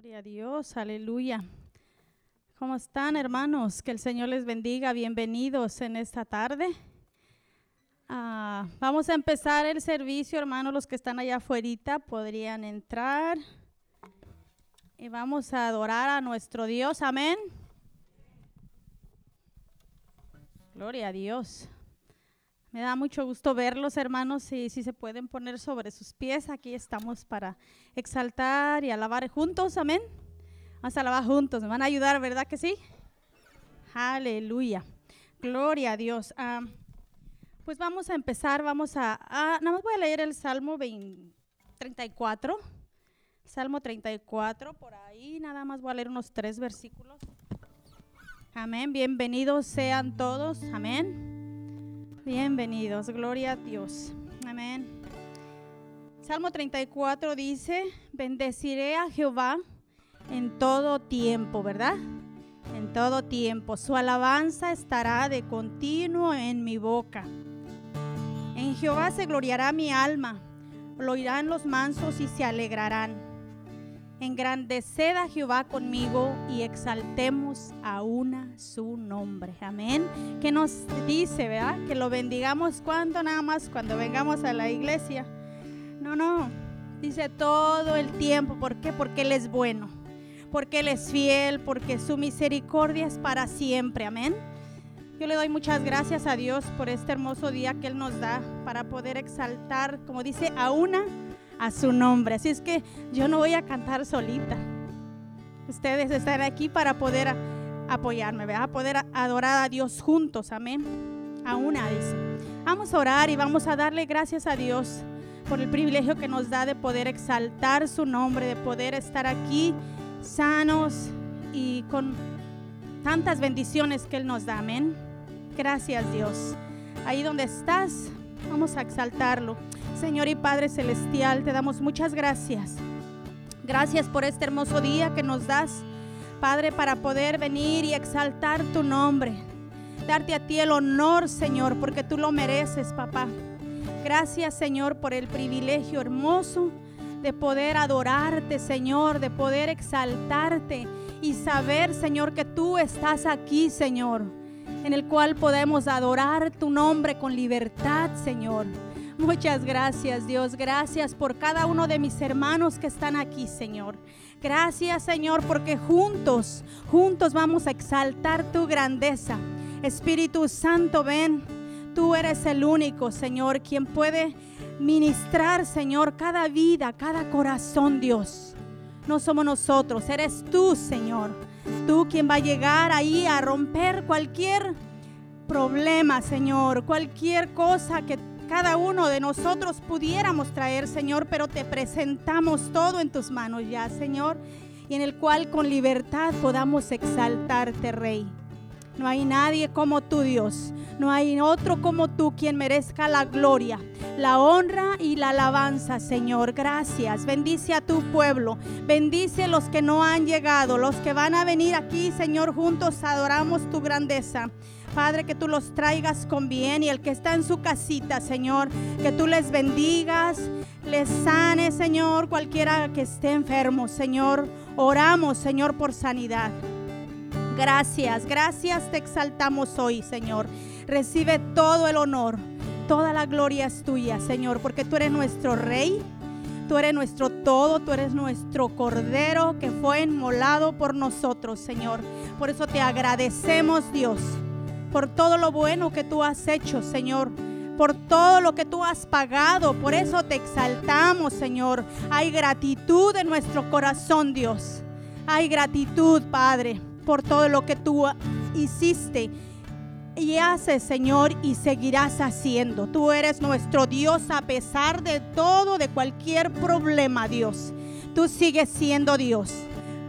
Gloria a Dios, aleluya. ¿Cómo están hermanos? Que el Señor les bendiga. Bienvenidos en esta tarde. Ah, vamos a empezar el servicio, hermanos. Los que están allá afuera podrían entrar. Y vamos a adorar a nuestro Dios. Amén. Gloria a Dios. Me da mucho gusto verlos, hermanos, y si se pueden poner sobre sus pies, aquí estamos para exaltar y alabar juntos, amén. Vamos a alabar juntos, me van a ayudar, ¿verdad que sí? Aleluya. Gloria a Dios. Ah, pues vamos a empezar, vamos a, nada más voy a leer el Salmo 34. Salmo 34, por ahí nada más voy a leer unos tres versículos. Amén, bienvenidos sean todos, amén. Bienvenidos, gloria a Dios. Amén. Salmo 34 dice, bendeciré a Jehová en todo tiempo, ¿verdad? En todo tiempo. Su alabanza estará de continuo en mi boca. En Jehová se gloriará mi alma. Lo oirán los mansos y se alegrarán. Engrandeced a Jehová conmigo y exaltemos a una su nombre. Amén. Que nos dice, ¿verdad? Que lo bendigamos cuando nada más, cuando vengamos a la iglesia. No, no. Dice todo el tiempo. ¿Por qué? Porque Él es bueno. Porque Él es fiel. Porque su misericordia es para siempre. Amén. Yo le doy muchas gracias a Dios por este hermoso día que Él nos da para poder exaltar, como dice, a una a su nombre. Así es que yo no voy a cantar solita. Ustedes están aquí para poder apoyarme, ¿verdad? Poder adorar a Dios juntos, amén. A una dice. Vamos a orar y vamos a darle gracias a Dios por el privilegio que nos da de poder exaltar su nombre, de poder estar aquí sanos y con tantas bendiciones que Él nos da, amén. Gracias Dios. Ahí donde estás, vamos a exaltarlo. Señor y Padre Celestial, te damos muchas gracias. Gracias por este hermoso día que nos das, Padre, para poder venir y exaltar tu nombre. Darte a ti el honor, Señor, porque tú lo mereces, papá. Gracias, Señor, por el privilegio hermoso de poder adorarte, Señor, de poder exaltarte y saber, Señor, que tú estás aquí, Señor, en el cual podemos adorar tu nombre con libertad, Señor. Muchas gracias, Dios. Gracias por cada uno de mis hermanos que están aquí, Señor. Gracias, Señor, porque juntos, juntos vamos a exaltar tu grandeza. Espíritu Santo, ven. Tú eres el único, Señor, quien puede ministrar, Señor, cada vida, cada corazón, Dios. No somos nosotros, eres tú, Señor. Tú quien va a llegar ahí a romper cualquier problema, Señor, cualquier cosa que cada uno de nosotros pudiéramos traer, Señor, pero te presentamos todo en tus manos ya, Señor, y en el cual con libertad podamos exaltarte, Rey. No hay nadie como tú, Dios. No hay otro como tú quien merezca la gloria, la honra y la alabanza, Señor. Gracias. Bendice a tu pueblo. Bendice los que no han llegado, los que van a venir aquí, Señor. Juntos adoramos tu grandeza. Padre, que tú los traigas con bien y el que está en su casita, Señor, que tú les bendigas, les sane, Señor, cualquiera que esté enfermo, Señor. Oramos, Señor, por sanidad. Gracias, gracias te exaltamos hoy, Señor. Recibe todo el honor, toda la gloria es tuya, Señor, porque tú eres nuestro Rey. Tú eres nuestro todo, tú eres nuestro cordero que fue enmolado por nosotros, Señor. Por eso te agradecemos, Dios por todo lo bueno que tú has hecho, Señor por todo lo que tú has pagado. Por eso te exaltamos, Señor. Hay gratitud en nuestro corazón, Dios. Hay gratitud, Padre, por todo lo que tú hiciste y haces, Señor, y seguirás haciendo. Tú eres nuestro Dios a pesar de todo, de cualquier problema, Dios. Tú sigues siendo Dios.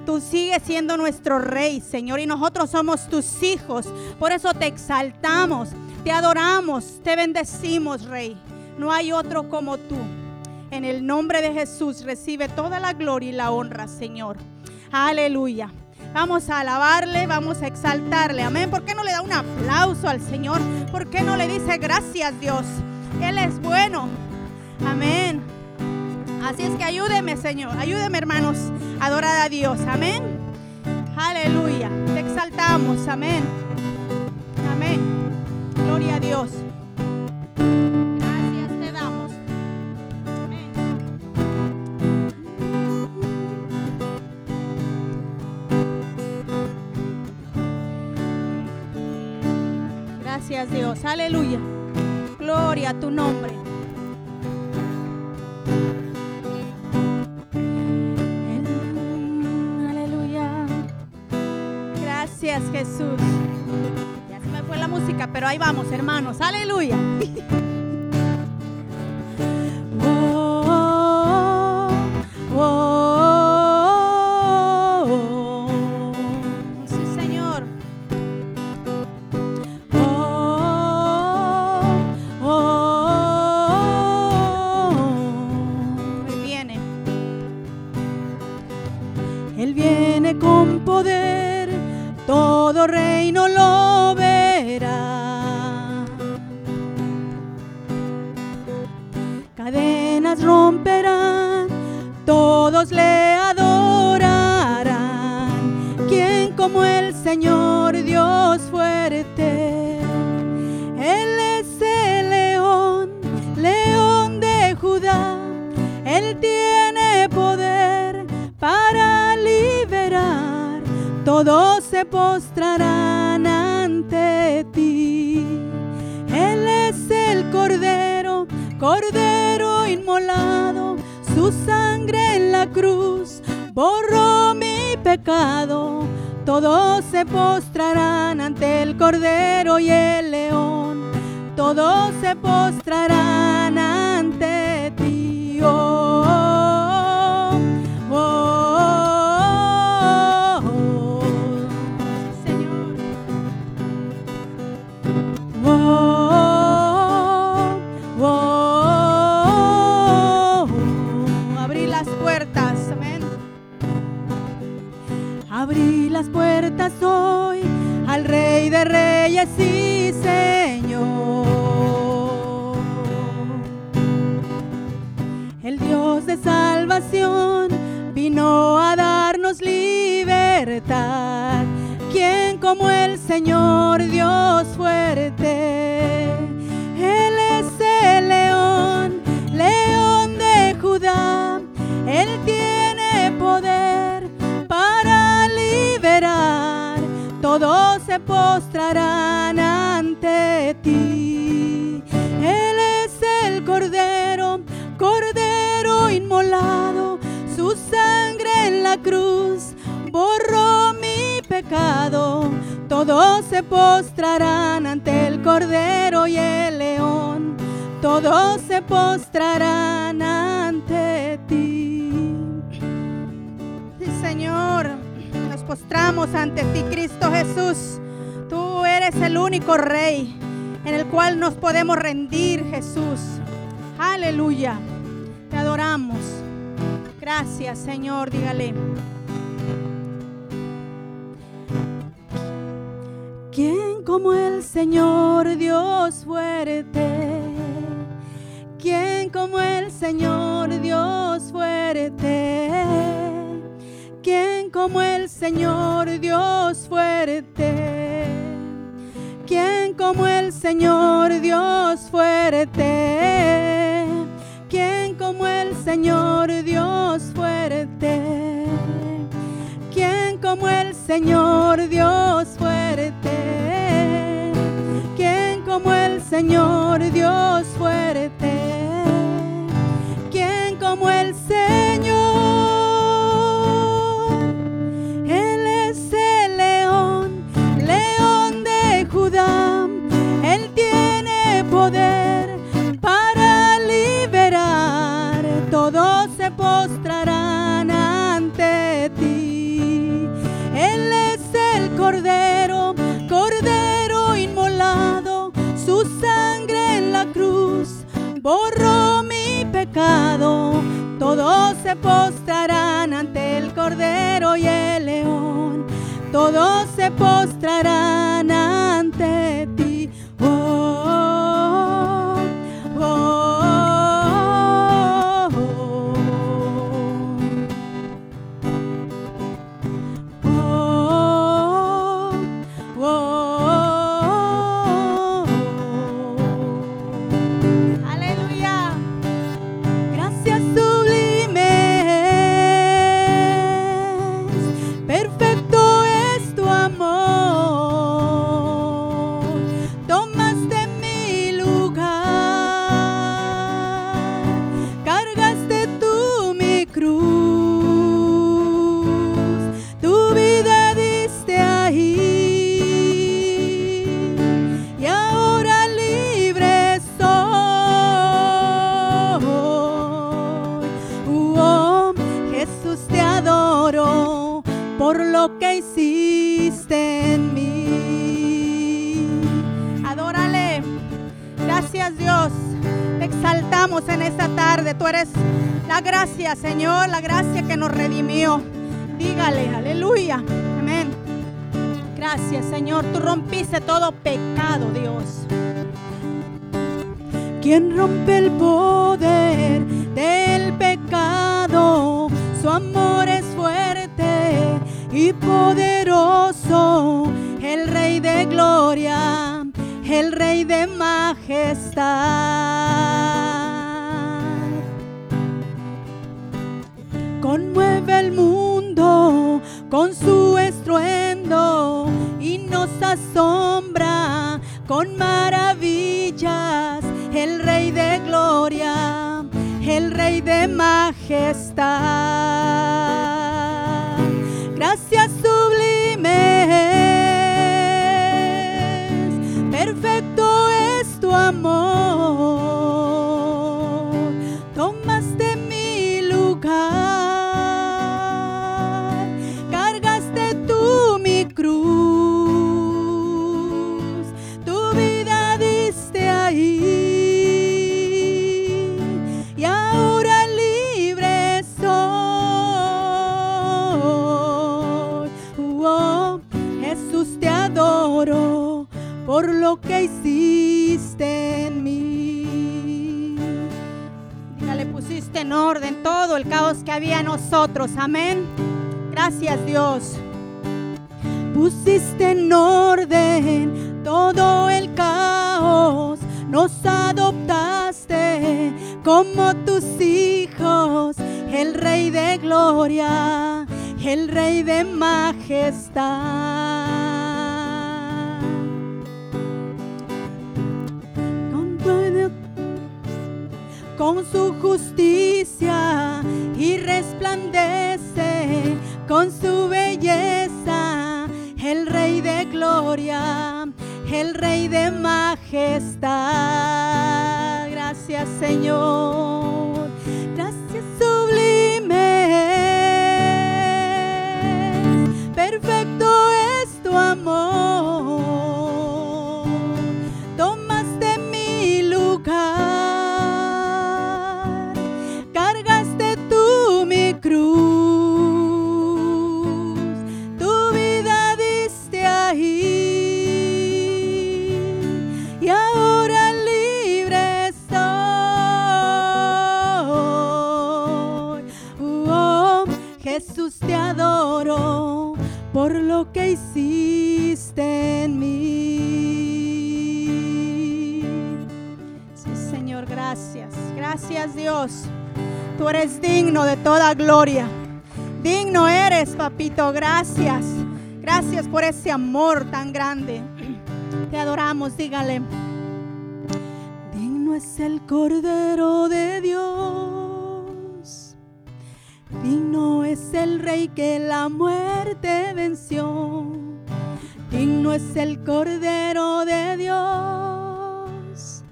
Tú sigues siendo nuestro rey, Señor, y nosotros somos tus hijos. Por eso te exaltamos, te adoramos, te bendecimos, Rey. No hay otro como tú. En el nombre de Jesús recibe toda la gloria y la honra, Señor. Aleluya. Vamos a alabarle, vamos a exaltarle. Amén. ¿Por qué no le da un aplauso al Señor? ¿Por qué no le dice gracias, Dios? Él es bueno. Amén. Así es que ayúdeme, Señor. Ayúdeme, hermanos, a adorar a Dios. Amén. Aleluya. Te exaltamos. Amén. Amén. Gloria a Dios. Gracias te damos. Amén. Gracias Dios. Aleluya. Gloria a tu nombre. Jesús. Ya se me fue la música, pero ahí vamos, hermanos. Aleluya. Señor, dígale. ¿Quién como el Señor Dios fuerte? ¿Quién como el Señor Dios fuerte? ¿Quién como el Señor Dios fuerte? ¿Quién como el Señor Dios fuerte? ¿Quién como el Señor Dios fuerte? ¿Quién como el Señor Dios fuerte? ¿Quién como el Señor Dios fuerte? ¿Quién como el cordero, cordero inmolado. Su sangre en la cruz borró mi pecado. Todos se postrarán ante el cordero y el león. Todos se postrarán ante ti. en esta tarde. Tú eres la gracia, Señor, la gracia que nos redimió. Dígale, aleluya. Amén. Gracias, Señor. Tú rompiste todo pecado, Dios. Quien rompe el poder del pecado, su amor es fuerte y poderoso, el Rey de gloria, el Rey de majestad. Conmueve el mundo con su estruendo y nos asombra con maravillas el Rey de gloria, el Rey de majestad. Amén. amor tan grande. Te adoramos, dígale. Digno es el Cordero de Dios. Digno es el Rey que la muerte venció. Digno es el Cordero de Dios.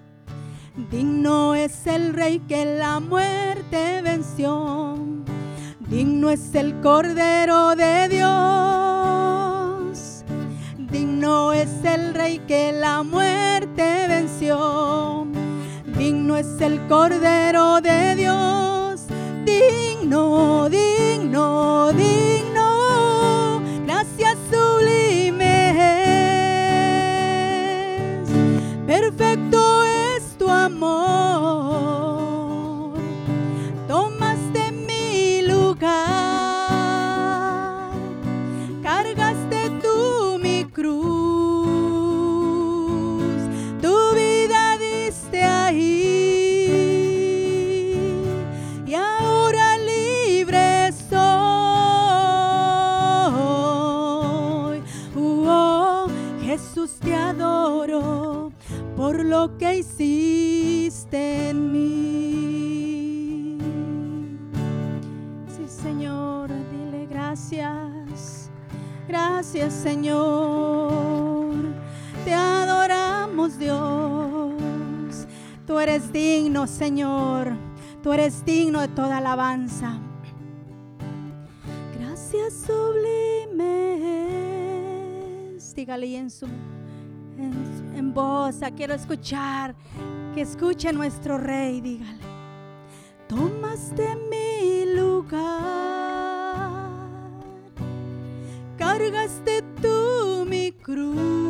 Digno es el Rey que la muerte venció. Digno es el Cordero. Dígale en su en, en voz, ah, quiero escuchar, que escuche nuestro rey, dígale. Tomaste mi lugar, cargaste tú mi cruz,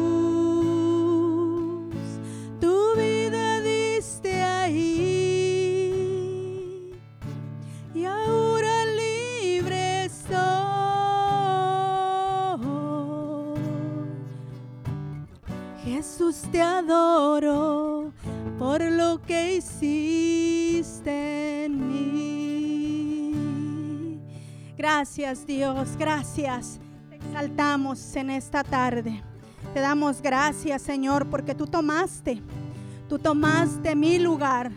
te adoro por lo que hiciste en mí. Gracias Dios, gracias. Te exaltamos en esta tarde. Te damos gracias Señor porque tú tomaste, tú tomaste mi lugar,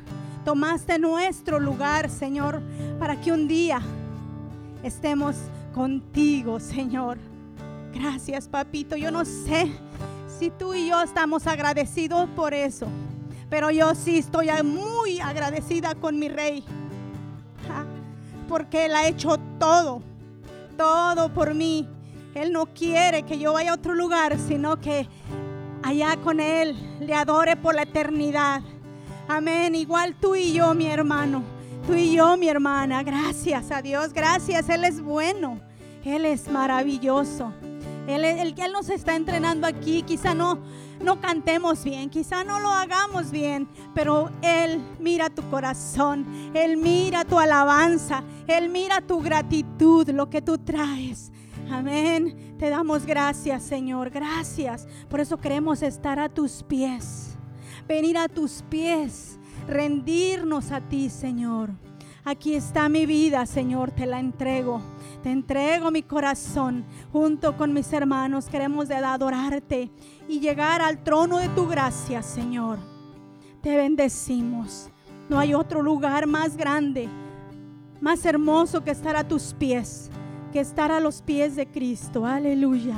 tomaste nuestro lugar Señor para que un día estemos contigo Señor. Gracias papito, yo no sé si tú y yo estamos agradecidos por eso. Pero yo sí estoy muy agradecida con mi rey. Porque él ha hecho todo. Todo por mí. Él no quiere que yo vaya a otro lugar, sino que allá con él le adore por la eternidad. Amén. Igual tú y yo, mi hermano. Tú y yo, mi hermana. Gracias a Dios. Gracias. Él es bueno. Él es maravilloso. Él, el que Él nos está entrenando aquí, quizá no, no cantemos bien, quizá no lo hagamos bien, pero Él mira tu corazón, Él mira tu alabanza, Él mira tu gratitud, lo que tú traes. Amén. Te damos gracias, Señor. Gracias. Por eso queremos estar a tus pies. Venir a tus pies. Rendirnos a ti, Señor. Aquí está mi vida, Señor. Te la entrego. Te entrego mi corazón. Junto con mis hermanos queremos adorarte y llegar al trono de tu gracia, Señor. Te bendecimos. No hay otro lugar más grande, más hermoso que estar a tus pies, que estar a los pies de Cristo. Aleluya.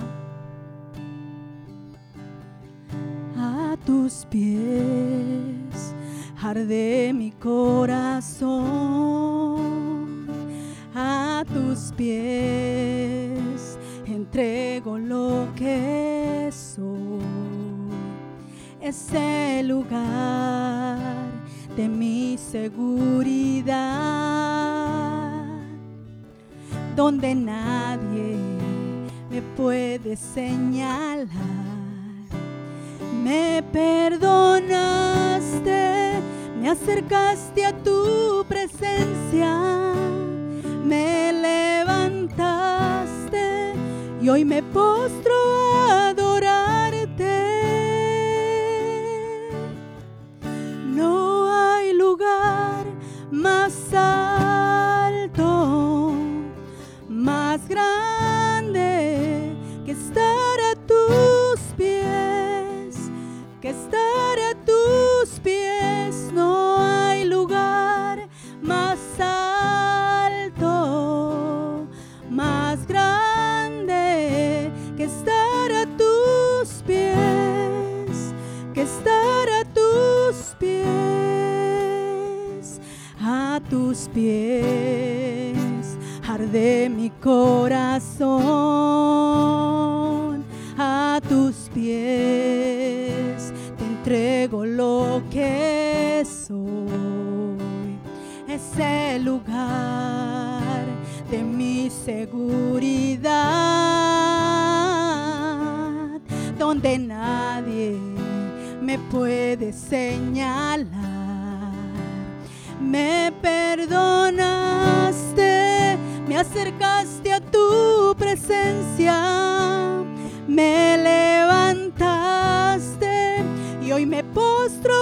A tus pies arde mi corazón. A tus pies entrego lo que soy. Es el lugar de mi seguridad, donde nadie me puede señalar. Me perdonaste, me acercaste a tu presencia, me levantaste y hoy me postro a adorarte. No hay lugar más alto, más grande que estar a tus pies, que estar tus pies arde mi corazón, a tus pies te entrego lo que soy, es el lugar de mi seguridad, donde nadie me puede señalar. Me perdonaste, me acercaste a tu presencia, me levantaste y hoy me postro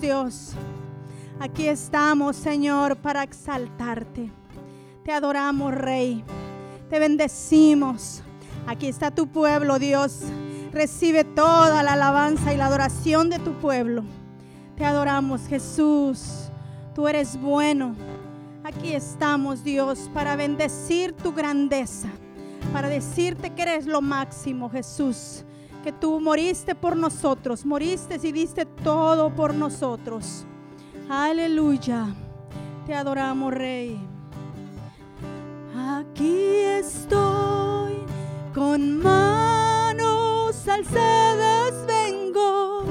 Dios. Aquí estamos, Señor, para exaltarte. Te adoramos, Rey. Te bendecimos. Aquí está tu pueblo, Dios. Recibe toda la alabanza y la adoración de tu pueblo. Te adoramos, Jesús. Tú eres bueno. Aquí estamos, Dios, para bendecir tu grandeza, para decirte que eres lo máximo, Jesús que tú moriste por nosotros, moriste y diste todo por nosotros. Aleluya. Te adoramos, Rey. Aquí estoy con manos alzadas vengo,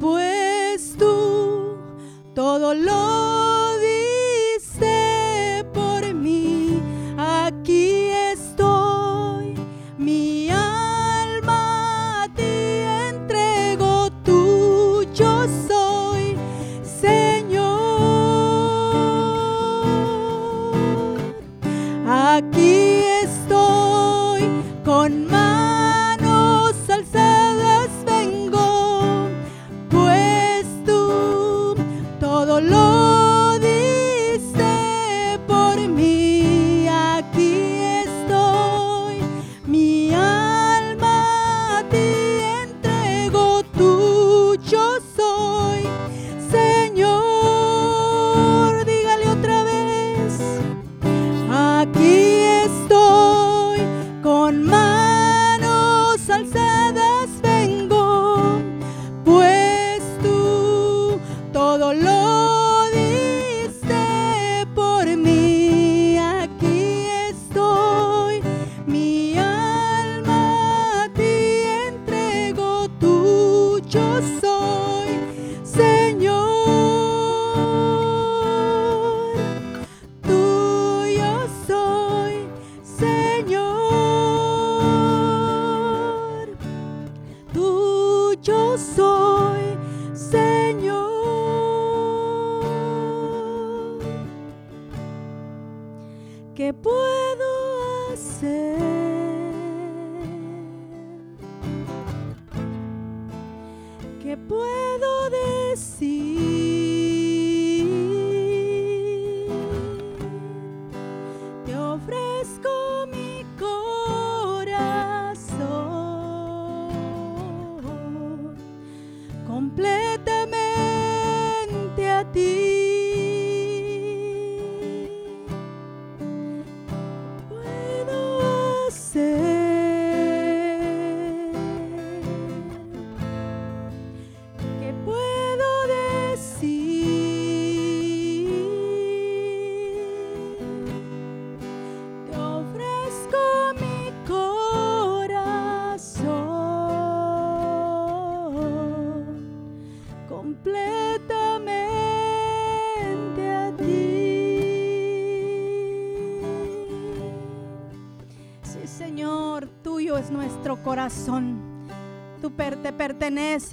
pues tú todo lo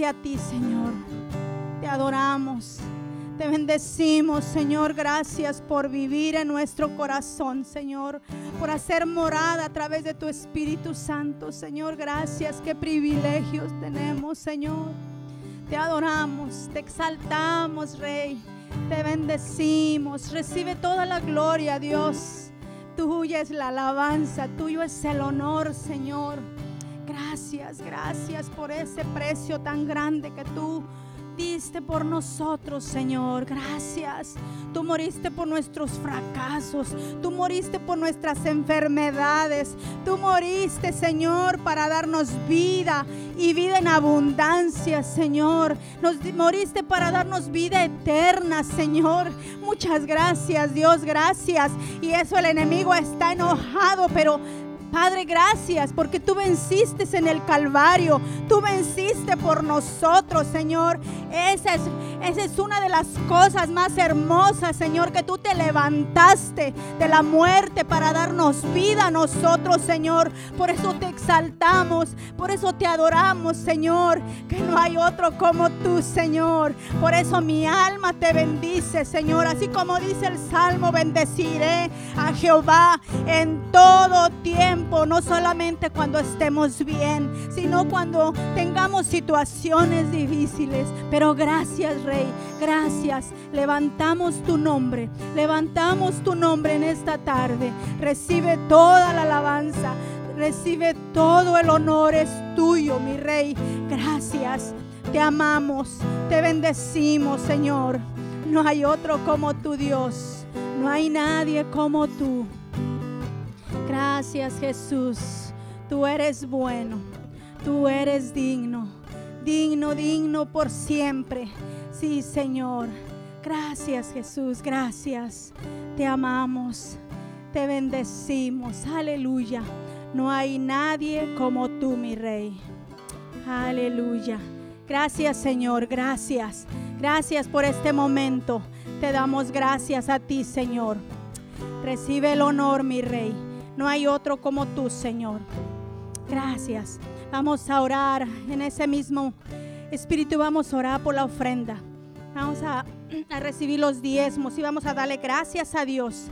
a ti, Señor. Te adoramos. Te bendecimos, Señor. Gracias por vivir en nuestro corazón, Señor. Por hacer morada a través de tu Espíritu Santo, Señor. Gracias. Qué privilegios tenemos, Señor. Te adoramos, te exaltamos, Rey. Te bendecimos. Recibe toda la gloria, Dios. Tuya es la alabanza, tuyo es el honor, Señor. Gracias, gracias por ese precio tan grande que tú diste por nosotros, Señor. Gracias. Tú moriste por nuestros fracasos. Tú moriste por nuestras enfermedades. Tú moriste, Señor, para darnos vida y vida en abundancia, Señor. Nos moriste para darnos vida eterna, Señor. Muchas gracias, Dios, gracias. Y eso el enemigo está enojado, pero Padre, gracias porque tú venciste en el Calvario. Tú venciste por nosotros, Señor. Esa es, esa es una de las cosas más hermosas, Señor, que tú te levantaste de la muerte para darnos vida a nosotros, Señor. Por eso te exaltamos, por eso te adoramos, Señor. Que no hay otro como tú, Señor. Por eso mi alma te bendice, Señor. Así como dice el Salmo, bendeciré a Jehová en todo tiempo no solamente cuando estemos bien, sino cuando tengamos situaciones difíciles. Pero gracias, Rey, gracias. Levantamos tu nombre, levantamos tu nombre en esta tarde. Recibe toda la alabanza, recibe todo el honor, es tuyo, mi Rey. Gracias, te amamos, te bendecimos, Señor. No hay otro como tu Dios, no hay nadie como tú. Gracias Jesús, tú eres bueno, tú eres digno, digno, digno por siempre. Sí Señor, gracias Jesús, gracias. Te amamos, te bendecimos, aleluya. No hay nadie como tú, mi rey. Aleluya. Gracias Señor, gracias. Gracias por este momento. Te damos gracias a ti, Señor. Recibe el honor, mi rey. No hay otro como tú, Señor. Gracias. Vamos a orar en ese mismo espíritu. Vamos a orar por la ofrenda. Vamos a, recibir los diezmos y vamos a darle gracias a Dios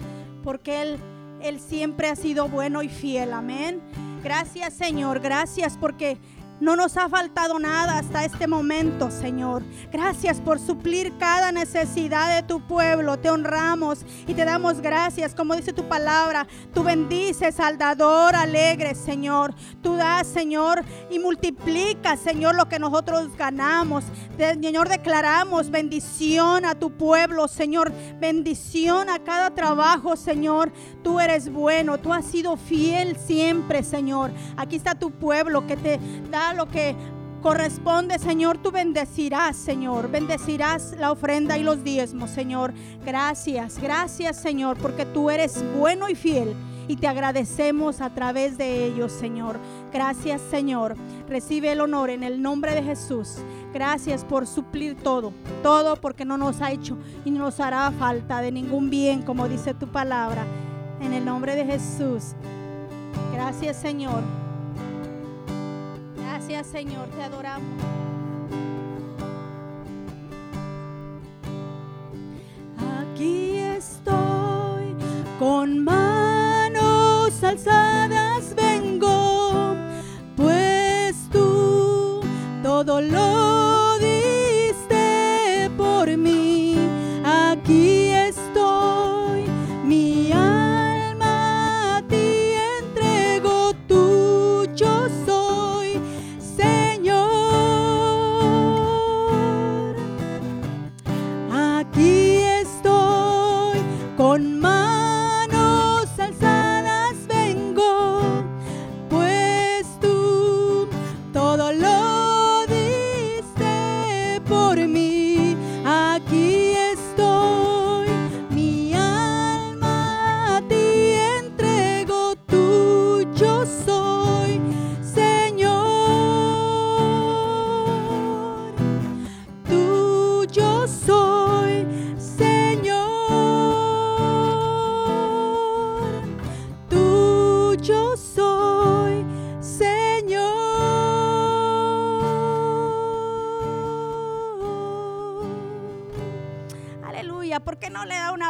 porque Él, Él siempre ha sido bueno y fiel. Amén. Gracias, Señor. Gracias porque no nos ha faltado nada hasta este momento, Señor. Gracias por suplir cada necesidad de tu pueblo. Te honramos y te damos gracias. Como dice tu palabra, tú bendices al dador alegre, Señor. Tú das, Señor, y multiplicas, Señor, lo que nosotros ganamos. Señor, declaramos bendición a tu pueblo, Señor. Bendición a cada trabajo, Señor. Tú eres bueno. Tú has sido fiel siempre, Señor. Aquí está tu pueblo que te da lo que corresponde, Señor, tú bendecirás, Señor. Bendecirás la ofrenda y los diezmos, Señor. Gracias, gracias, Señor, porque tú eres bueno y fiel. Y te agradecemos a través de ellos, Señor. Gracias, Señor. Recibe el honor en el nombre de Jesús. Gracias por suplir todo, todo porque no nos ha hecho y no nos hará falta de ningún bien, como dice tu palabra. En el nombre de Jesús. Gracias, Señor. Gracias Señor, te adoramos. Aquí estoy con manos alzadas vengo, pues tú todo lo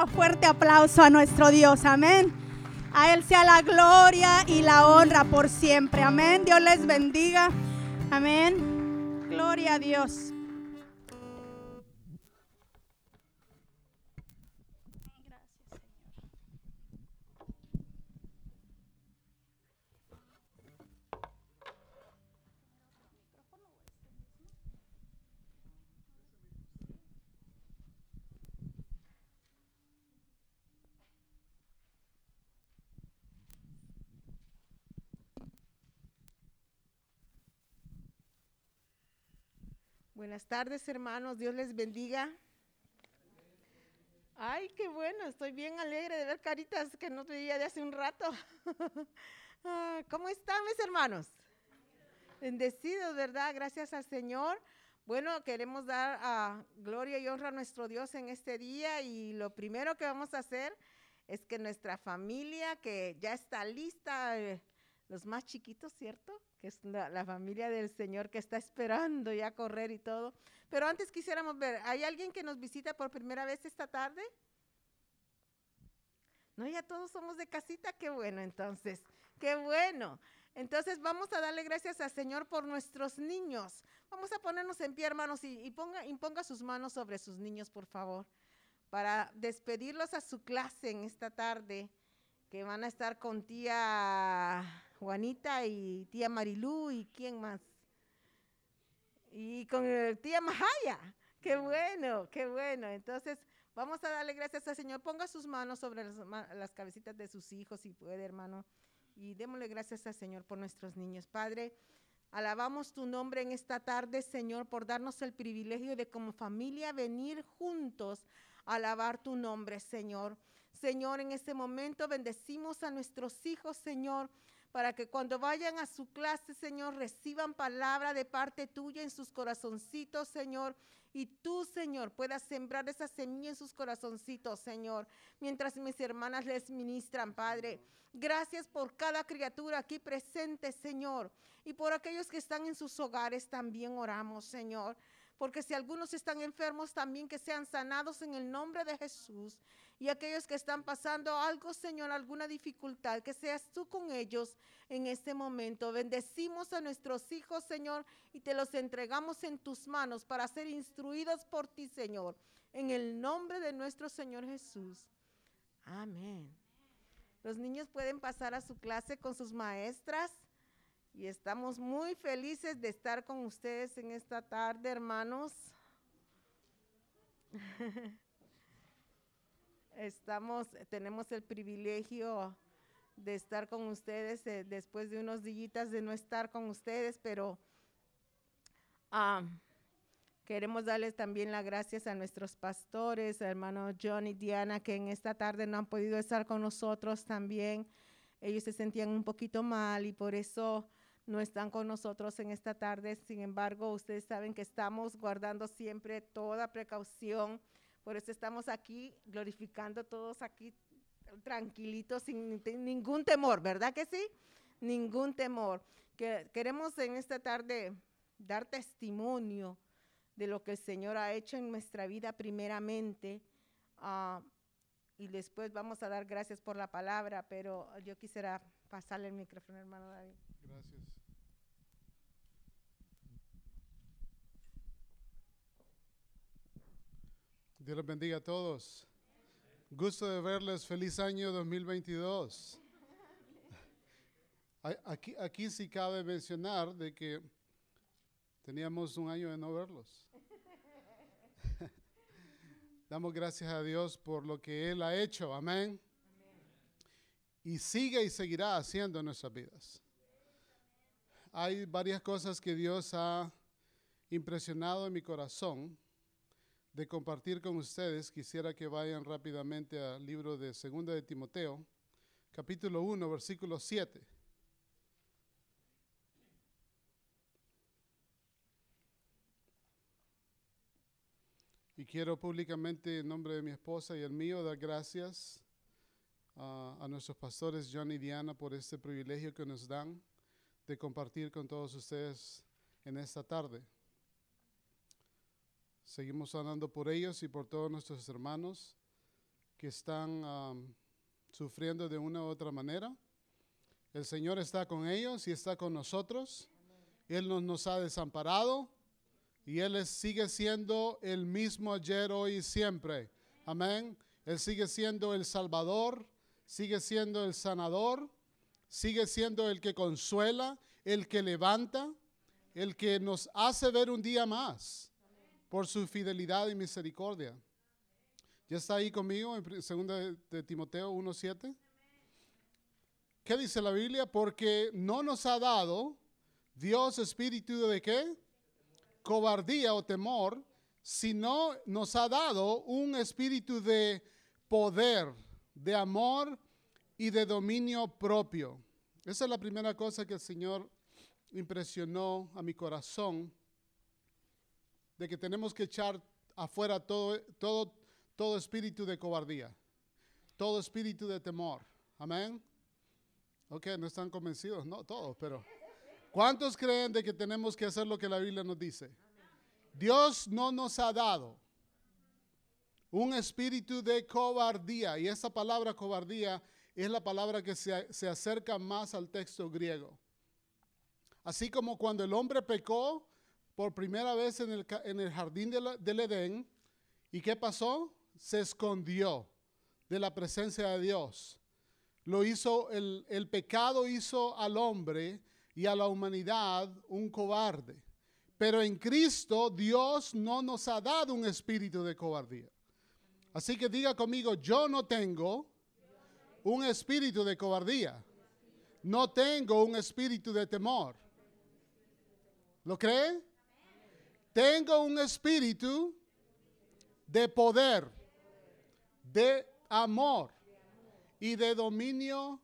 fuerte aplauso a nuestro Dios? Amén. A Él sea la gloria y la honra por siempre. Amén. Dios les bendiga. Amén. Gloria a Dios. Buenas tardes, hermanos. Dios les bendiga. Ay, qué bueno. Estoy bien alegre de ver caritas que no veía de hace un rato. Ah, ¿Cómo están, mis hermanos? Bendecidos, ¿verdad? Gracias al Señor. Bueno, queremos dar a gloria y honra a nuestro Dios en este día y lo primero que vamos a hacer es que nuestra familia, que ya está lista, eh, los más chiquitos, ¿cierto? que es la, familia del Señor que está esperando ya correr y todo. Pero antes quisiéramos ver, ¿hay alguien que nos visita por primera vez esta tarde? No, ya todos somos de casita, qué bueno entonces, qué bueno. Entonces vamos a darle gracias al Señor por nuestros niños. Vamos a ponernos en pie, hermanos, y, y ponga, imponga sus manos sobre sus niños, por favor, para despedirlos a su clase en esta tarde, que van a estar con tía Juanita y tía Marilú y quién más. Y con tía Mahaya. Qué bueno, qué bueno. Entonces, vamos a darle gracias al Señor. Ponga sus manos sobre las, cabecitas de sus hijos, si puede, hermano. Y démosle gracias al Señor por nuestros niños. Padre, alabamos tu nombre en esta tarde, Señor, por darnos el privilegio de como familia venir juntos a alabar tu nombre, Señor. Señor, en este momento bendecimos a nuestros hijos, Señor para que cuando vayan a su clase, Señor, reciban palabra de parte tuya en sus corazoncitos, Señor. Y tú, Señor, puedas sembrar esa semilla en sus corazoncitos, Señor, mientras mis hermanas les ministran, Padre. Gracias por cada criatura aquí presente, Señor. Y por aquellos que están en sus hogares también oramos, Señor. Porque si algunos están enfermos, también que sean sanados en el nombre de Jesús y aquellos que están pasando algo, Señor, alguna dificultad, que seas tú con ellos en este momento. Bendecimos a nuestros hijos, Señor, y te los entregamos en tus manos para ser instruidos por ti, Señor, en el nombre de nuestro Señor Jesús. Amén. Los niños pueden pasar a su clase con sus maestras y estamos muy felices de estar con ustedes en esta tarde, hermanos. Estamos, tenemos el privilegio de estar con ustedes eh, después de unos días de no estar con ustedes, pero ah, queremos darles también las gracias a nuestros pastores, hermano John y Diana, que en esta tarde no han podido estar con nosotros también. Ellos se sentían un poquito mal y por eso no están con nosotros en esta tarde. Sin embargo, ustedes saben que estamos guardando siempre toda precaución por eso estamos aquí glorificando todos aquí tranquilitos, sin ningún temor, ¿verdad que sí? Ningún temor. Que queremos en esta tarde dar testimonio de lo que el Señor ha hecho en nuestra vida primeramente. Ah, y después vamos a dar gracias por la palabra, pero yo quisiera pasarle el micrófono, hermano David. Gracias. Dios los bendiga a todos. Gusto de verles. Feliz año 2022. Aquí, aquí sí cabe mencionar de que teníamos un año de no verlos. Damos gracias a Dios por lo que Él ha hecho. Amén. Y sigue y seguirá haciendo en nuestras vidas. Hay varias cosas que Dios ha impresionado en mi corazón de compartir con ustedes, quisiera que vayan rápidamente al libro de Segunda de Timoteo, capítulo 1, versículo 7. Y quiero públicamente, en nombre de mi esposa y el mío, dar gracias a nuestros pastores John y Diana por este privilegio que nos dan de compartir con todos ustedes en esta tarde. Seguimos orando por ellos y por todos nuestros hermanos que están sufriendo de una u otra manera. El Señor está con ellos y está con nosotros. Él no nos ha desamparado y Él sigue siendo el mismo ayer, hoy y siempre. Amén. Él sigue siendo el Salvador, sigue siendo el sanador, sigue siendo el que consuela, el que levanta, el que nos hace ver un día más por su fidelidad y misericordia. ¿Ya está ahí conmigo en 2 de, Timoteo 1.7? ¿Qué dice la Biblia? Porque no nos ha dado Dios espíritu de qué? Cobardía o temor, sino nos ha dado un espíritu de poder, de amor y de dominio propio. Esa es la primera cosa que el Señor impresionó a mi corazón, de que tenemos que echar afuera todo, todo, todo espíritu de cobardía, todo espíritu de temor. Amén. Ok, no están convencidos, no todos, pero ¿cuántos creen de que tenemos que hacer lo que la Biblia nos dice? Dios no nos ha dado un espíritu de cobardía, y esa palabra cobardía es la palabra que se, se acerca más al texto griego. Así como cuando el hombre pecó por primera vez en el, en jardín del Edén, ¿y qué pasó? Se escondió de la presencia de Dios. Lo hizo, el, el pecado hizo al hombre y a la humanidad un cobarde. Pero en Cristo Dios no nos ha dado un espíritu de cobardía. Así que diga conmigo, yo no tengo un espíritu de cobardía. No tengo un espíritu de temor. ¿Lo cree? Tengo un espíritu de poder, de amor y de dominio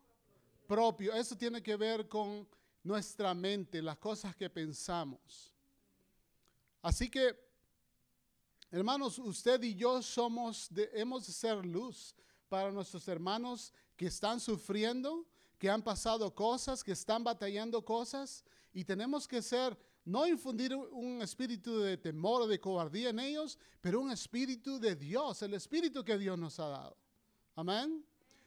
propio. Eso tiene que ver con nuestra mente, las cosas que pensamos. Así que, hermanos, usted y yo somos, de, hemos de ser luz para nuestros hermanos que están sufriendo, que han pasado cosas, que están batallando cosas, y tenemos que ser, no infundir un- espíritu de temor o de cobardía en ellos, pero un espíritu de Dios, el espíritu que Dios nos ha dado. Amén.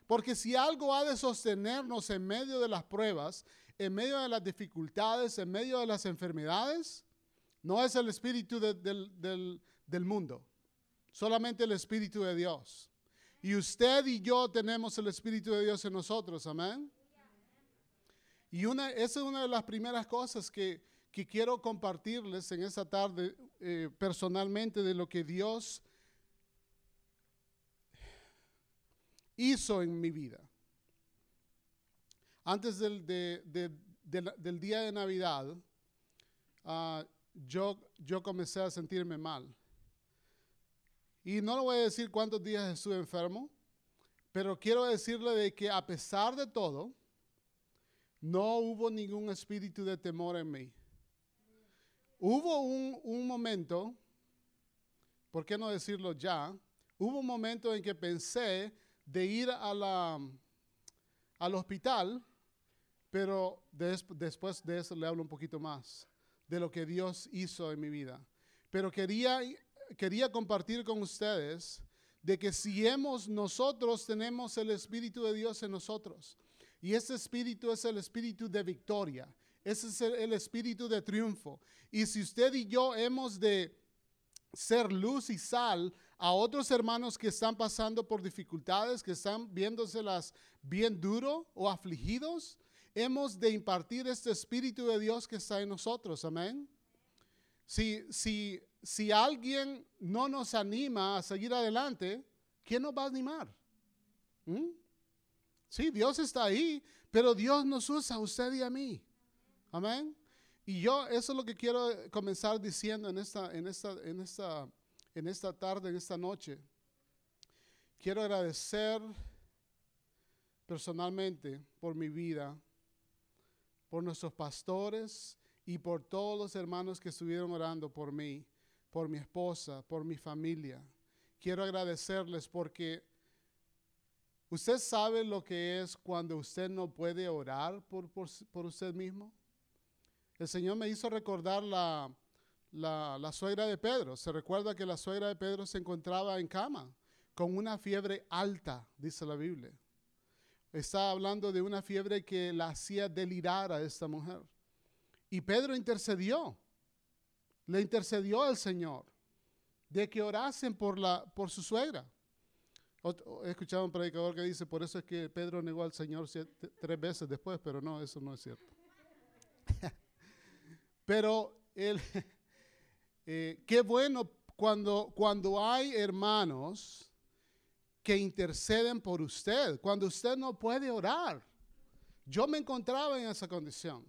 Porque si algo ha de sostenernos en medio de las pruebas, en medio de las dificultades, en medio de las enfermedades, no es el espíritu de- del, del- del mundo, solamente el espíritu de Dios. Y usted y yo tenemos el espíritu de Dios en nosotros, amén. Y una, esa es una de las primeras cosas que, que quiero compartirles en esta tarde eh, personalmente de lo que Dios hizo en mi vida. Antes del, día de Navidad, ah, yo, yo comencé a sentirme mal. Y no le voy a decir cuántos días estuve enfermo, pero quiero decirle de que a pesar de todo, no hubo ningún espíritu de temor en mí. Hubo un, un momento, ¿por qué no decirlo ya? Hubo un momento en que pensé de ir a la, al hospital, pero des- después de eso le hablo un poquito más de lo que Dios hizo en mi vida. Pero quería, quería compartir con ustedes de que si hemos, nosotros tenemos el Espíritu de Dios en nosotros, y ese Espíritu es el Espíritu de victoria, ese es el, Espíritu de triunfo. Y si usted y yo hemos de ser luz y sal a otros hermanos que están pasando por dificultades, que están viéndoselas bien duro o afligidos, hemos de impartir este Espíritu de Dios que está en nosotros. Amén. Si, si, si alguien no nos anima a seguir adelante, ¿quién nos va a animar? ¿Mm? Sí, Dios está ahí, pero Dios nos usa a usted y a mí. Amén. Y yo, eso es lo que quiero comenzar diciendo en esta, en esta, en esta, en esta tarde, en esta noche. Quiero agradecer personalmente por mi vida, por nuestros pastores y por todos los hermanos que estuvieron orando por mí, por mi esposa, por mi familia. Quiero agradecerles porque usted sabe lo que es cuando usted no puede orar por, por, por usted mismo. El Señor me hizo recordar la, la, suegra de Pedro. Se recuerda que la suegra de Pedro se encontraba en cama con una fiebre alta, dice la Biblia. Está hablando de una fiebre que la hacía delirar a esta mujer. Y Pedro intercedió, le intercedió al Señor de que orasen por, la, por su suegra. He escuchado un predicador que dice, por eso es que Pedro negó al Señor tres veces después, pero no, eso no es cierto. Pero él, eh, qué bueno cuando, cuando hay hermanos que interceden por usted, cuando usted no puede orar. Yo me encontraba en esa condición.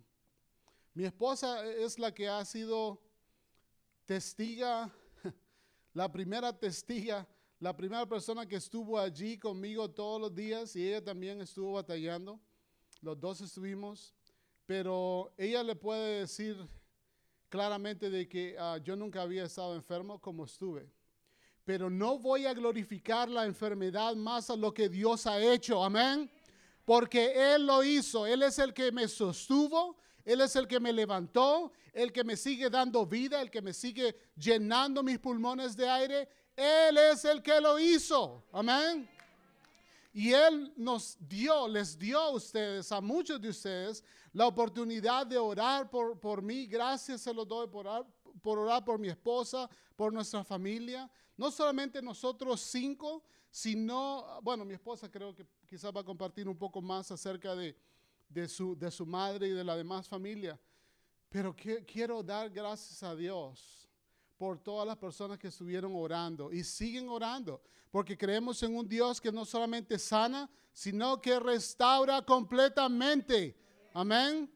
Mi esposa es la que ha sido testiga, la primera testiga, la primera persona que estuvo allí conmigo todos los días y ella también estuvo batallando. Los dos estuvimos, pero ella le puede decir claramente de que ah, yo nunca había estado enfermo como estuve pero no voy a glorificar la enfermedad más a lo que Dios ha hecho. Amén. Porque Él lo hizo. Él es el que me sostuvo. Él es el que me levantó. El que me sigue dando vida. El que me sigue llenando mis pulmones de aire. Él es el que lo hizo. Amén. Y Él nos dio, les dio a ustedes, a muchos de ustedes, la oportunidad de orar por, por mí. Gracias se lo doy por orar, por orar por mi esposa, por nuestra familia. No solamente nosotros cinco, sino, bueno, mi esposa creo que quizás va a compartir un poco más acerca de, su, de su madre y de la demás familia. Pero quiero dar gracias a Dios por todas las personas que estuvieron orando y siguen orando, porque creemos en un Dios que no solamente sana, sino que restaura completamente. Amén.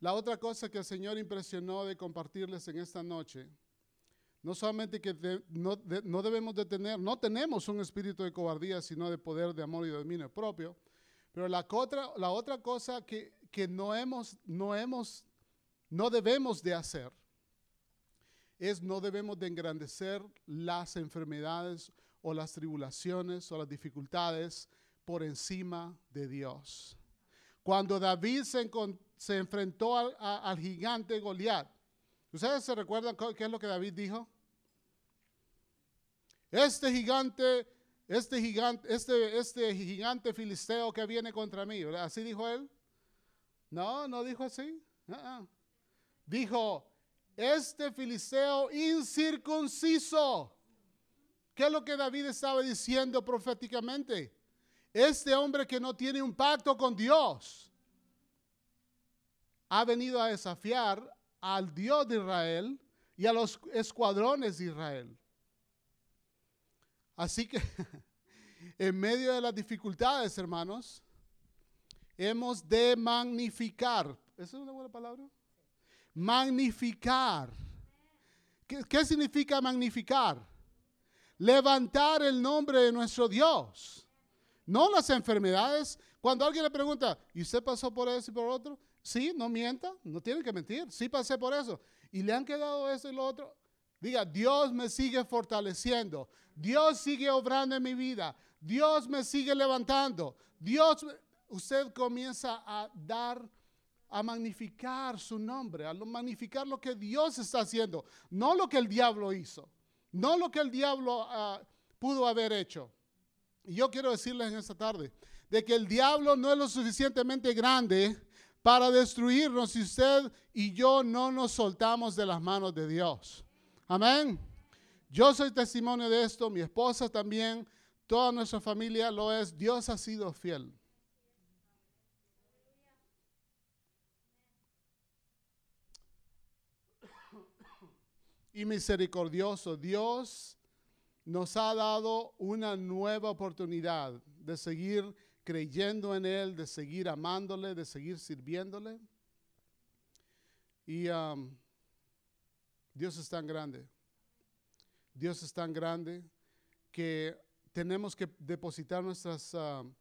La otra cosa que el Señor impresionó de compartirles en esta noche no solamente que no, debemos de tener, no tenemos un espíritu de cobardía, sino de poder, de amor y de dominio propio. Pero la otra, la otra cosa que, no, hemos, no, hemos, no debemos de hacer es no debemos de engrandecer las enfermedades o las tribulaciones o las dificultades por encima de Dios. Cuando David se, se enfrentó al, gigante Goliat, ¿Ustedes se recuerdan qué es lo que David dijo? Este gigante, este gigante, este, este gigante filisteo que viene contra mí, ¿así dijo él? No, no dijo así. Dijo, este filisteo incircunciso. ¿Qué es lo que David estaba diciendo proféticamente? Este hombre que no tiene un pacto con Dios ha venido a desafiar al Dios de Israel y a los escuadrones de Israel. Así que en medio de las dificultades, hermanos, hemos de magnificar. ¿Esa es una buena palabra? Magnificar. ¿Qué, ¿Qué, significa magnificar? Levantar el nombre de nuestro Dios. No las enfermedades. Cuando alguien le pregunta, ¿y usted pasó por eso y por otro? Sí, no mienta, no tiene que mentir. Sí pasé por eso. Y le han quedado eso y lo otro. Diga, Dios me sigue fortaleciendo. Dios sigue obrando en mi vida. Dios me sigue levantando. Dios, usted comienza a dar, a magnificar su nombre, a magnificar lo que Dios está haciendo, no lo que el diablo hizo, no lo que el diablo ah, pudo haber hecho. Y yo quiero decirles en esta tarde de que el diablo no es lo suficientemente grande para destruirnos si usted y yo no nos soltamos de las manos de Dios. Amén. Yo soy testimonio de esto, mi esposa también, toda nuestra familia lo es. Dios ha sido fiel. Y misericordioso, Dios nos ha dado una nueva oportunidad de seguir creyendo en Él, de seguir amándole, de seguir sirviéndole. Y um, Dios es tan grande. Dios es tan grande que tenemos que depositar nuestras, um,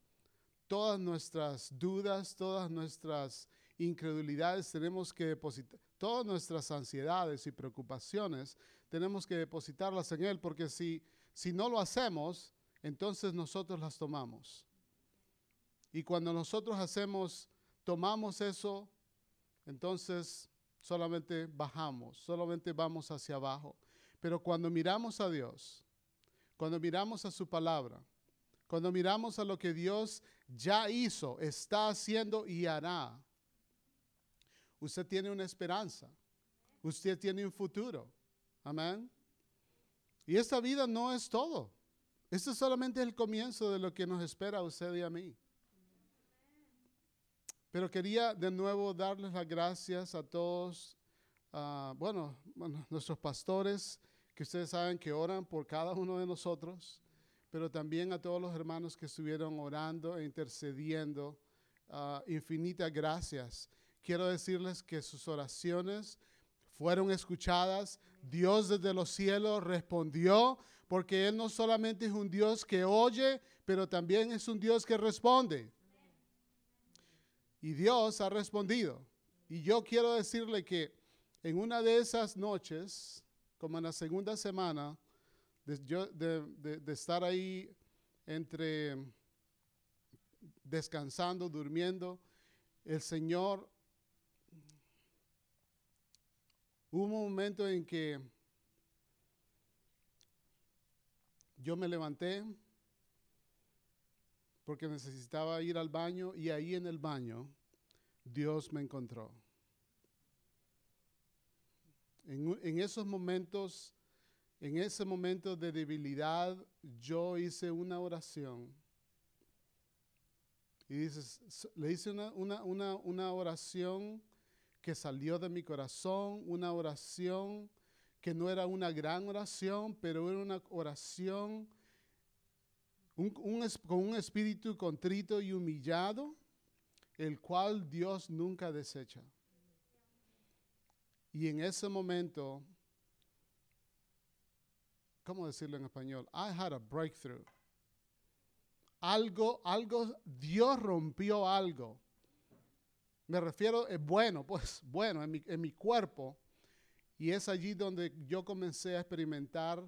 todas nuestras dudas, todas nuestras incredulidades, tenemos que depositar, todas nuestras ansiedades y preocupaciones, tenemos que depositarlas en Él, porque si, si no lo hacemos, entonces nosotros las tomamos. Y cuando nosotros hacemos, tomamos eso, entonces solamente bajamos, solamente vamos hacia abajo. Pero cuando miramos a Dios, cuando miramos a su palabra, cuando miramos a lo que Dios ya hizo, está haciendo y hará, usted tiene una esperanza, usted tiene un futuro. Amén. Y esta vida no es todo. Esto solamente es el comienzo de lo que nos espera a usted y a mí. Pero quería de nuevo darles las gracias a todos, ah, bueno, bueno, nuestros pastores, que ustedes saben que oran por cada uno de nosotros, pero también a todos los hermanos que estuvieron orando e intercediendo. Ah, infinitas gracias. Quiero decirles que sus oraciones fueron escuchadas. Dios desde los cielos respondió, porque Él no solamente es un Dios que oye, pero también es un Dios que responde. Y Dios ha respondido. Y yo quiero decirle que en una de esas noches, como en la segunda semana, de, estar ahí entre descansando, durmiendo, el Señor, hubo un momento en que yo me levanté, porque necesitaba ir al baño y ahí en el baño Dios me encontró. En, esos momentos, en ese momento de debilidad, yo hice una oración. Y dices, le hice una, una, una oración que salió de mi corazón, una oración que no era una gran oración, pero era una oración con un espíritu contrito y humillado, el cual Dios nunca desecha. Y en ese momento, ¿cómo decirlo en español? I had a breakthrough. Algo, algo, Dios rompió algo. Me refiero, es bueno, pues bueno, en mi, en mi cuerpo. Y es allí donde yo comencé a experimentar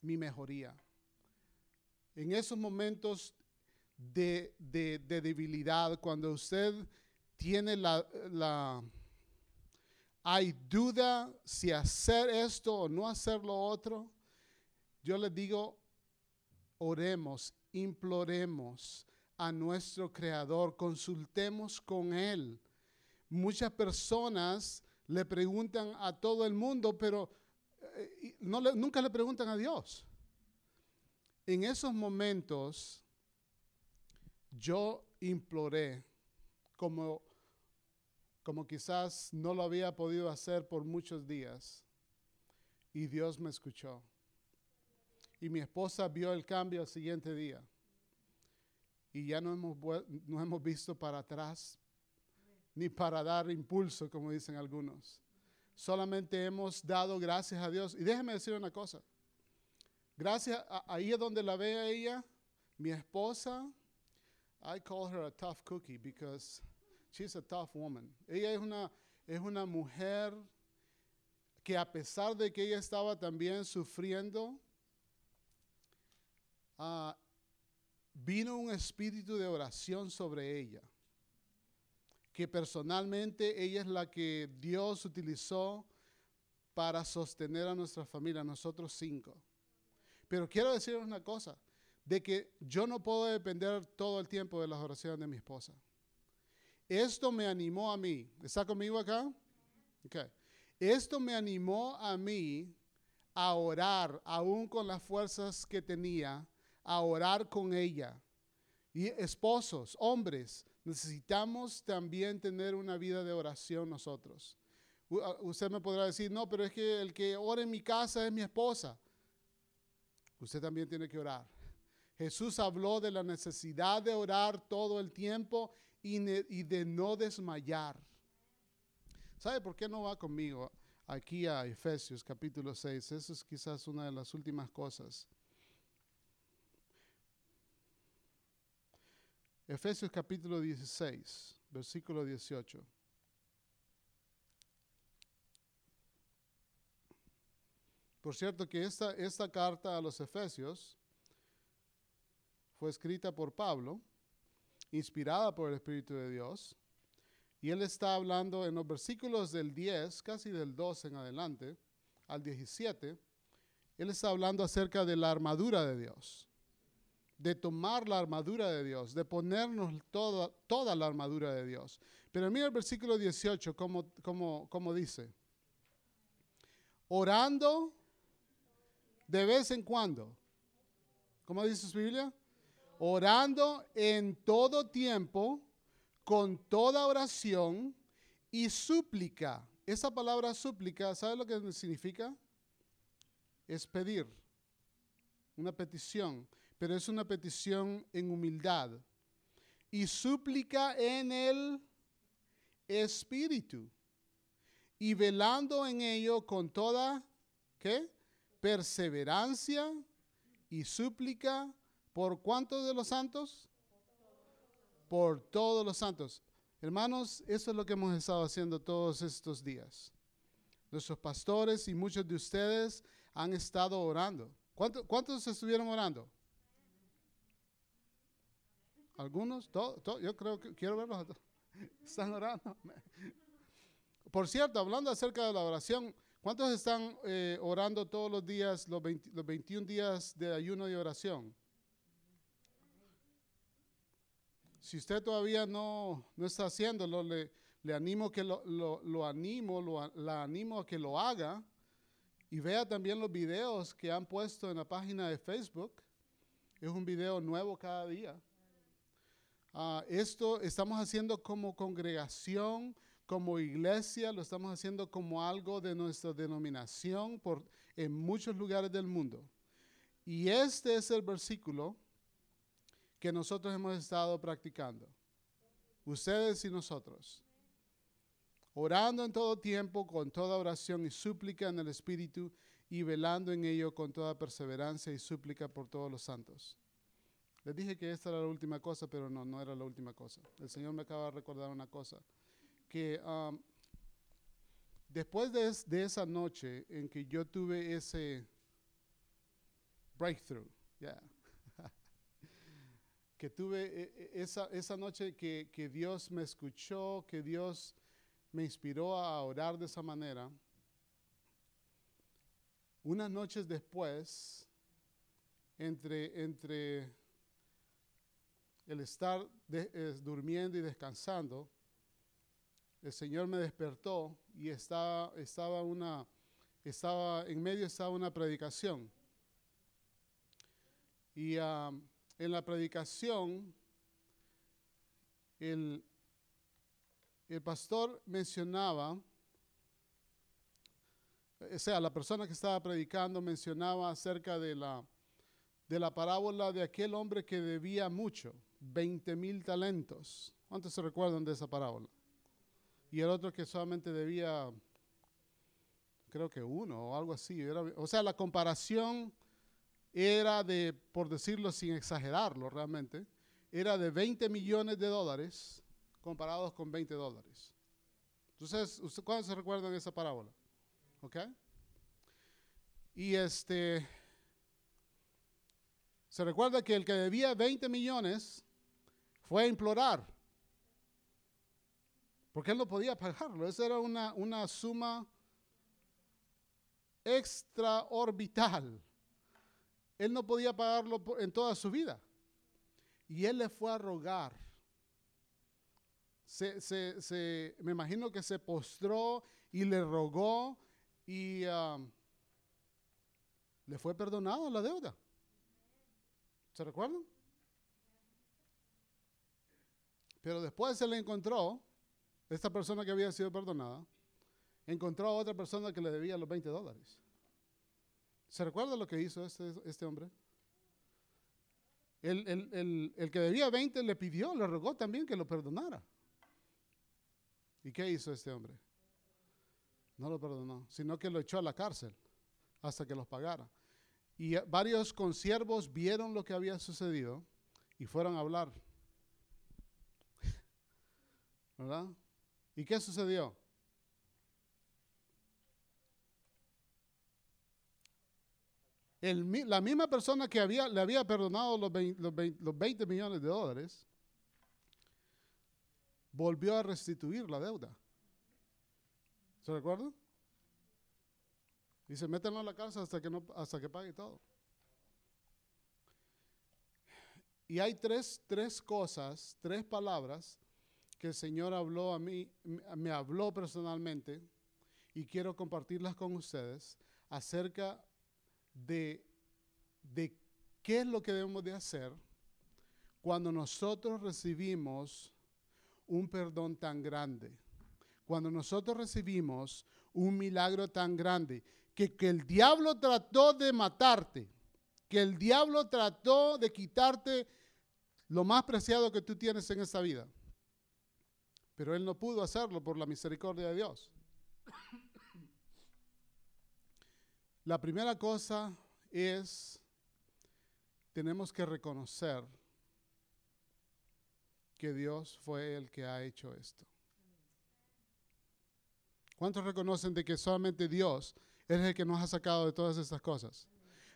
mi mejoría en esos momentos de, debilidad, cuando usted tiene la, hay duda si hacer esto o no hacer lo otro, yo le digo, oremos, imploremos a nuestro Creador, consultemos con Él. Muchas personas le preguntan a todo el mundo, pero eh, no nunca le preguntan a Dios en esos momentos yo imploré, como, como quizás no lo había podido hacer por muchos días, y Dios me escuchó. Y mi esposa vio el cambio al siguiente día. Y ya no hemos, no hemos visto para atrás, ni para dar impulso, como dicen algunos. Solamente hemos dado gracias a Dios. Y déjeme decir una cosa. Gracias, ahí es donde la ve ella, mi esposa. I call her a tough cookie because she's a tough woman. Ella es una, es una mujer que a pesar de que ella estaba también sufriendo, uh, vino un espíritu de oración sobre ella, que personalmente ella es la que Dios utilizó para sostener a nuestra familia, nosotros cinco. Pero quiero decirles una cosa, de que yo no puedo depender todo el tiempo de las oraciones de mi esposa. Esto me animó a mí. ¿Está conmigo acá? Okay. Esto me animó a mí a orar, aún con las fuerzas que tenía, a orar con ella. Y esposos, hombres, necesitamos también tener una vida de oración nosotros. Usted me podrá decir, no, pero es que el que ora en mi casa es mi esposa usted también tiene que orar. Jesús habló de la necesidad de orar todo el tiempo y, de no desmayar. ¿Sabe por qué no va conmigo aquí a Efesios capítulo 6? Eso es quizás una de las últimas cosas. Efesios capítulo 16, versículo 18. Por cierto que esta, esta carta a los Efesios fue escrita por Pablo, inspirada por el Espíritu de Dios, Y él está hablando en los versículos del 10, casi del 12 en adelante, al 17, él está hablando acerca de la armadura de Dios, de tomar la armadura de Dios, de ponernos toda, toda la armadura de Dios. Pero mira el versículo 18, como, como, como dice, orando de vez en cuando. ¿Cómo dice su Biblia? Orando en todo tiempo, con toda oración y súplica. Esa palabra súplica, ¿sabe lo que significa? Es pedir, una petición, pero es una petición en humildad. Y súplica en el Espíritu. Y velando en ello con toda, ¿qué? perseverancia y súplica por cuántos de los santos? Por todos los santos. Hermanos, eso es lo que hemos estado haciendo todos estos días. Nuestros pastores y muchos de ustedes han estado orando. ¿Cuántos, cuántos estuvieron orando? ¿Algunos? ¿Todo, Yo creo que quiero verlos. Están orando. Por cierto, hablando acerca de la oración, ¿Cuántos están eh, orando todos los días, los, 21 días de ayuno y oración? Si usted todavía no, no está haciéndolo, le, le animo que lo, lo, animo, lo, la animo a que lo haga y vea también los videos que han puesto en la página de Facebook. Es un video nuevo cada día. Ah, esto estamos haciendo como congregación como iglesia, lo estamos haciendo como algo de nuestra denominación por, en muchos lugares del mundo. Y este es el versículo que nosotros hemos estado practicando, ustedes y nosotros. Orando en todo tiempo, con toda oración y súplica en el Espíritu, y velando en ello con toda perseverancia y súplica por todos los santos. Les dije que esta era la última cosa, pero no, no era la última cosa. El Señor me acaba de recordar una cosa que um, después de, esa noche en que yo tuve ese breakthrough, que tuve e, e, esa, esa noche que, que, Dios me escuchó, que Dios me inspiró a orar de esa manera, unas noches después, entre, entre el estar durmiendo y descansando, el Señor me despertó y estaba, estaba, una, estaba en medio estaba una predicación. Y um, en la predicación, el, el pastor mencionaba, o sea, la persona que estaba predicando mencionaba acerca de la, de la parábola de aquel hombre que debía mucho, 20 mil talentos. ¿Cuántos se recuerdan de esa parábola? y el otro que solamente debía, creo que uno o algo así. o sea, la comparación era de, por decirlo sin exagerarlo realmente, era de 20 millones de dólares comparados con 20 dólares. Entonces, ¿cuándo se recuerdan esa parábola? ¿Ok? Y este, se recuerda que el que debía 20 millones fue a implorar porque él no podía pagarlo. Esa era una, una suma extraorbital. Él no podía pagarlo en toda su vida. Y él le fue a rogar. Se, me imagino que se postró y le rogó y um, le fue perdonado la deuda. ¿Se recuerdan? Pero después se le encontró esta persona que había sido perdonada, encontró a otra persona que le debía los 20 dólares. ¿Se recuerda lo que hizo este, este hombre? El, el, que debía 20 le pidió, le rogó también que lo perdonara. ¿Y qué hizo este hombre? No lo perdonó, sino que lo echó a la cárcel hasta que los pagara. Y varios consiervos vieron lo que había sucedido y fueron a hablar. ¿Verdad? ¿Y qué sucedió? la misma persona que había, le había perdonado los 20, millones de dólares, volvió a restituir la deuda. ¿Se recuerda? Dice, métanlo a la casa hasta que, no, hasta que pague todo. Y hay tres, tres cosas, tres palabras que el Señor habló a mí, me habló personalmente y quiero compartirlas con ustedes acerca de, de qué es lo que debemos de hacer cuando nosotros recibimos un perdón tan grande, cuando nosotros recibimos un milagro tan grande, que, que el diablo trató de matarte, que el diablo trató de quitarte lo más preciado que tú tienes en esta vida. Pero él no pudo hacerlo por la misericordia de Dios. La primera cosa es, tenemos que reconocer que Dios fue el que ha hecho esto. ¿Cuántos reconocen de que solamente Dios es el que nos ha sacado de todas estas cosas?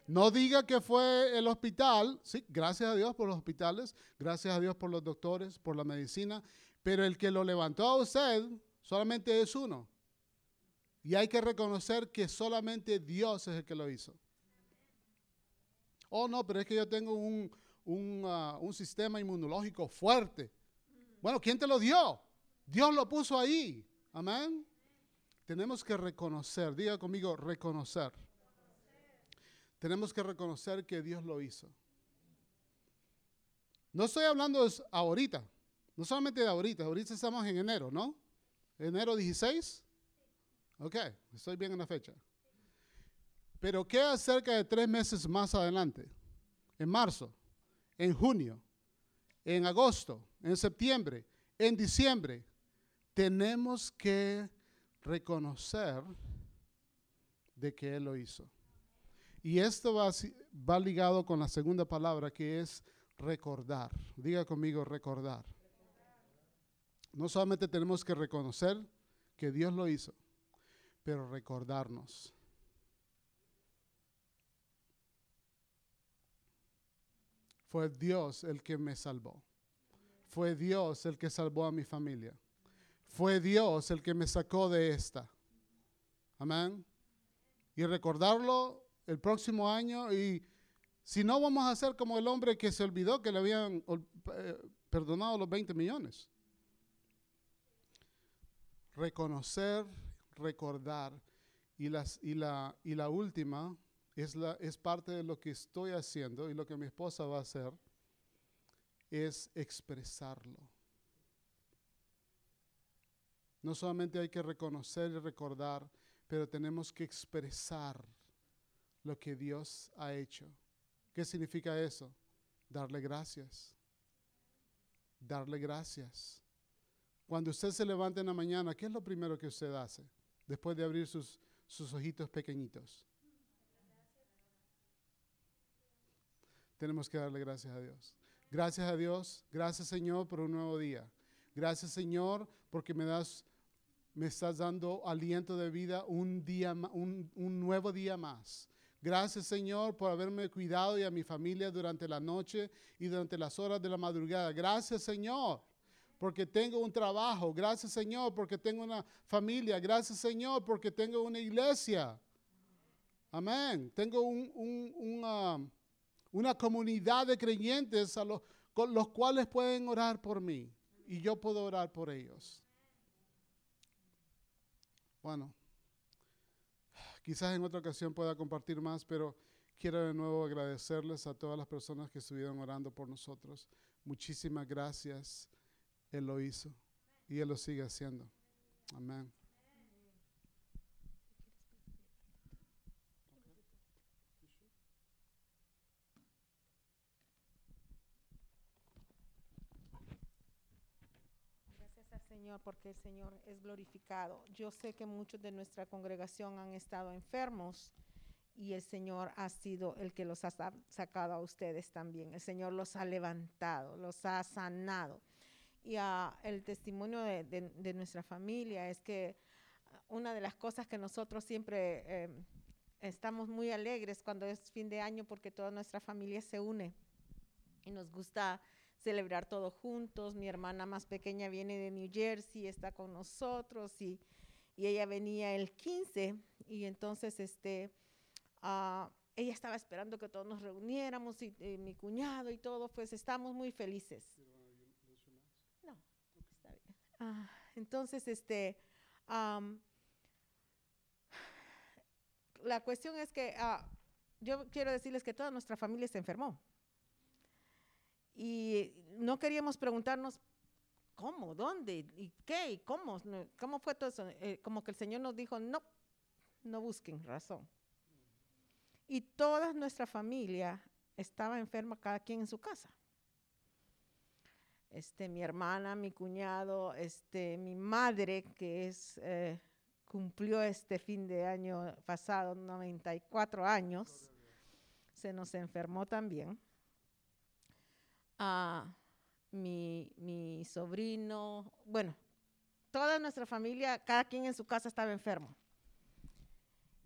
No diga que fue el hospital, sí, gracias a Dios por los hospitales, gracias a Dios por los doctores, por la medicina, pero el que lo levantó a usted solamente es uno. Y hay que reconocer que solamente Dios es el que lo hizo. Oh, no, pero es que yo tengo un, Ah, un, sistema inmunológico fuerte. Bueno, ¿quién te lo dio? Dios lo puso ahí. Amén. Tenemos que reconocer, diga conmigo, reconocer. Tenemos que reconocer que Dios lo hizo. No estoy hablando ahorita, no solamente de ahorita, ahorita estamos en enero, ¿no? Enero 16. Ok, estoy bien en la fecha. Pero ¿qué acerca de tres meses más adelante? En marzo en junio, en agosto, en septiembre, en diciembre, tenemos que reconocer de que Él lo hizo. Y esto va, va ligado con la segunda palabra que es recordar. Diga conmigo recordar. No solamente tenemos que reconocer que Dios lo hizo, pero recordarnos. Fue Dios el que me salvó. Fue Dios el que salvó a mi familia. Fue Dios el que me sacó de esta. Amén. Y recordarlo el próximo año y si no vamos a ser como el hombre que se olvidó que le habían eh, perdonado los 20 millones. Reconocer, recordar. Y, las, y, la, y la última, es, la, es parte de lo que estoy haciendo y lo que mi esposa va a hacer, es expresarlo. No solamente hay que reconocer y recordar, pero tenemos que expresar lo que Dios ha hecho. ¿Qué significa eso? Darle gracias. Darle gracias. Cuando usted se levanta en la mañana, ¿qué es lo primero que usted hace? Después de abrir sus, sus ojitos pequeñitos. tenemos que darle gracias a Dios. Gracias a Dios, gracias Señor por un nuevo día. Gracias Señor porque me das, me estás dando aliento de vida un día, un, un nuevo día más. Gracias Señor por haberme cuidado y a mi familia durante la noche y durante las horas de la madrugada. Gracias Señor porque tengo un trabajo. Gracias Señor porque tengo una familia. Gracias Señor porque tengo una iglesia. Amén. Tengo un, un, un una comunidad de creyentes a los, con los cuales pueden orar por mí y yo puedo orar por ellos. Bueno, quizás en otra ocasión pueda compartir más, pero quiero de nuevo agradecerles a todas las personas que estuvieron orando por nosotros. Muchísimas gracias. Él lo hizo y Él lo sigue haciendo. Amén. Señor, porque el Señor es glorificado. Yo sé que muchos de nuestra congregación han estado enfermos y el Señor ha sido el que los ha sacado a ustedes también. El Señor los ha levantado, los ha sanado. Y uh, el testimonio de, de, nuestra familia es que una de las cosas que nosotros siempre eh, estamos muy alegres cuando es fin de año porque toda nuestra familia se une y nos gusta celebrar todos juntos. Mi hermana más pequeña viene de New Jersey, está con nosotros y, y ella venía el 15 y entonces este, ah, ella estaba esperando que todos nos reuniéramos y eh, mi cuñado y todo, pues estamos muy felices. Ah, entonces, este, la cuestión es que ah, yo quiero decirles que toda nuestra familia se enfermó. Y no queríamos preguntarnos cómo, dónde, y qué, y cómo, cómo fue todo eso. Eh, como que el Señor nos dijo, no, no busquen razón. Y toda nuestra familia estaba enferma, cada quien en su casa. Este, mi hermana, mi cuñado, este, mi madre, que eh, cumplió este fin de año pasado 94 años, se nos enfermó también. Ah, mi, sobrino, bueno, toda nuestra familia, cada quien en su casa estaba enfermo.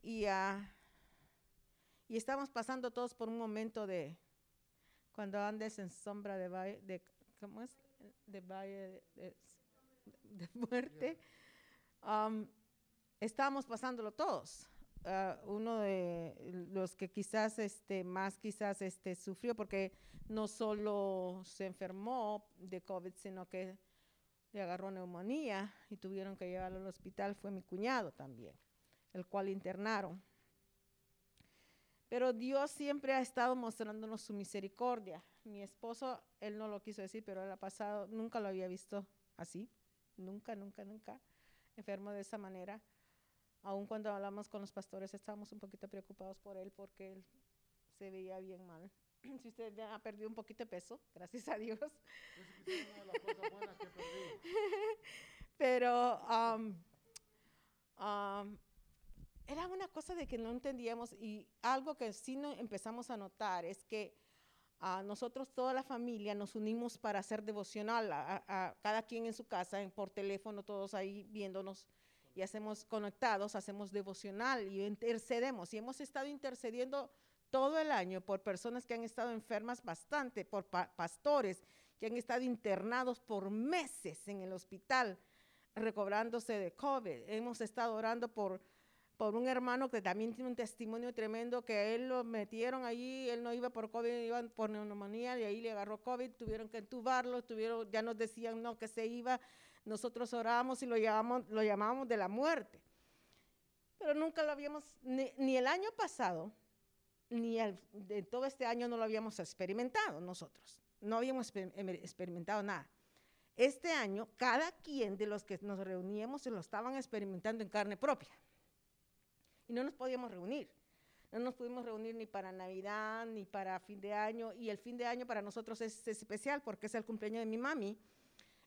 Y, ah, estamos pasando todos por un momento de, cuando andes en sombra de de, ¿cómo es? De valle de, muerte. Um, estábamos pasándolo todos. Ah, uno de los que quizás este, más quizás este, sufrió, porque no solo se enfermó de COVID, sino que le agarró neumonía y tuvieron que llevarlo al hospital, fue mi cuñado también, el cual internaron. Pero Dios siempre ha estado mostrándonos su misericordia. Mi esposo, él no lo quiso decir, pero él ha pasado, nunca lo había visto así, nunca, nunca, nunca, enfermo de esa manera. Aún cuando hablamos con los pastores estábamos un poquito preocupados por él porque él se veía bien mal. Si usted ha perdido un poquito de peso, gracias a Dios. Pero um, um, era una cosa de que no entendíamos y algo que sí no empezamos a notar es que a nosotros, toda la familia, nos unimos para hacer devocional, a, cada quien en su casa, en, por teléfono, todos ahí viéndonos y hacemos conectados, hacemos devocional y intercedemos. Y hemos estado intercediendo todo el año por personas que han estado enfermas bastante, por pa pastores que han estado internados por meses en el hospital recobrándose de COVID. Hemos estado orando por, por un hermano que también tiene un testimonio tremendo, que él lo metieron allí, él no iba por COVID, iba por neumonía, y ahí le agarró COVID, tuvieron que entubarlo, tuvieron, ya nos decían no, que se iba, nosotros oramos y lo llamamos, lo de la muerte. Pero nunca lo habíamos, ni, ni el año pasado, ni el, de todo este año no lo habíamos experimentado nosotros. No habíamos experimentado nada. Este año, cada quien de los que nos reuníamos se lo estaban experimentando en carne propia. No nos podíamos reunir. No nos pudimos reunir ni para Navidad, ni para fin de año. Y el fin de año para nosotros es, es especial porque es el cumpleaños de mi mami.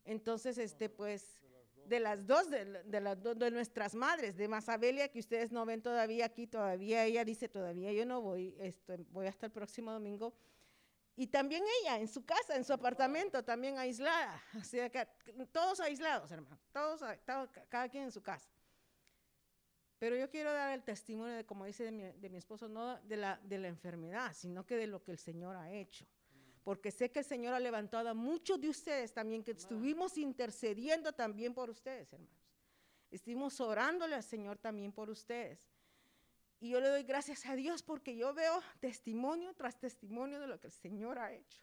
Entonces, este, pues, de las dos, de, las dos de nuestras madres, de Masabelia, que ustedes no ven todavía aquí, todavía ella dice, todavía yo no voy, esto, voy hasta el próximo domingo. Y también ella, en su casa, en su apartamento, también aislada. Todos aislados, hermano, todos, cada quien en su casa. Pero yo quiero dar el testimonio de, como dice de mi, de mi esposo, no de la, de la enfermedad, sino que de lo que el Señor ha hecho porque sé que el Señor ha levantado a muchos de ustedes también, que estuvimos intercediendo también por ustedes, hermanos. Estuvimos orándole al Señor también por ustedes. Y yo le doy gracias a Dios porque yo veo testimonio tras testimonio de lo que el Señor ha hecho.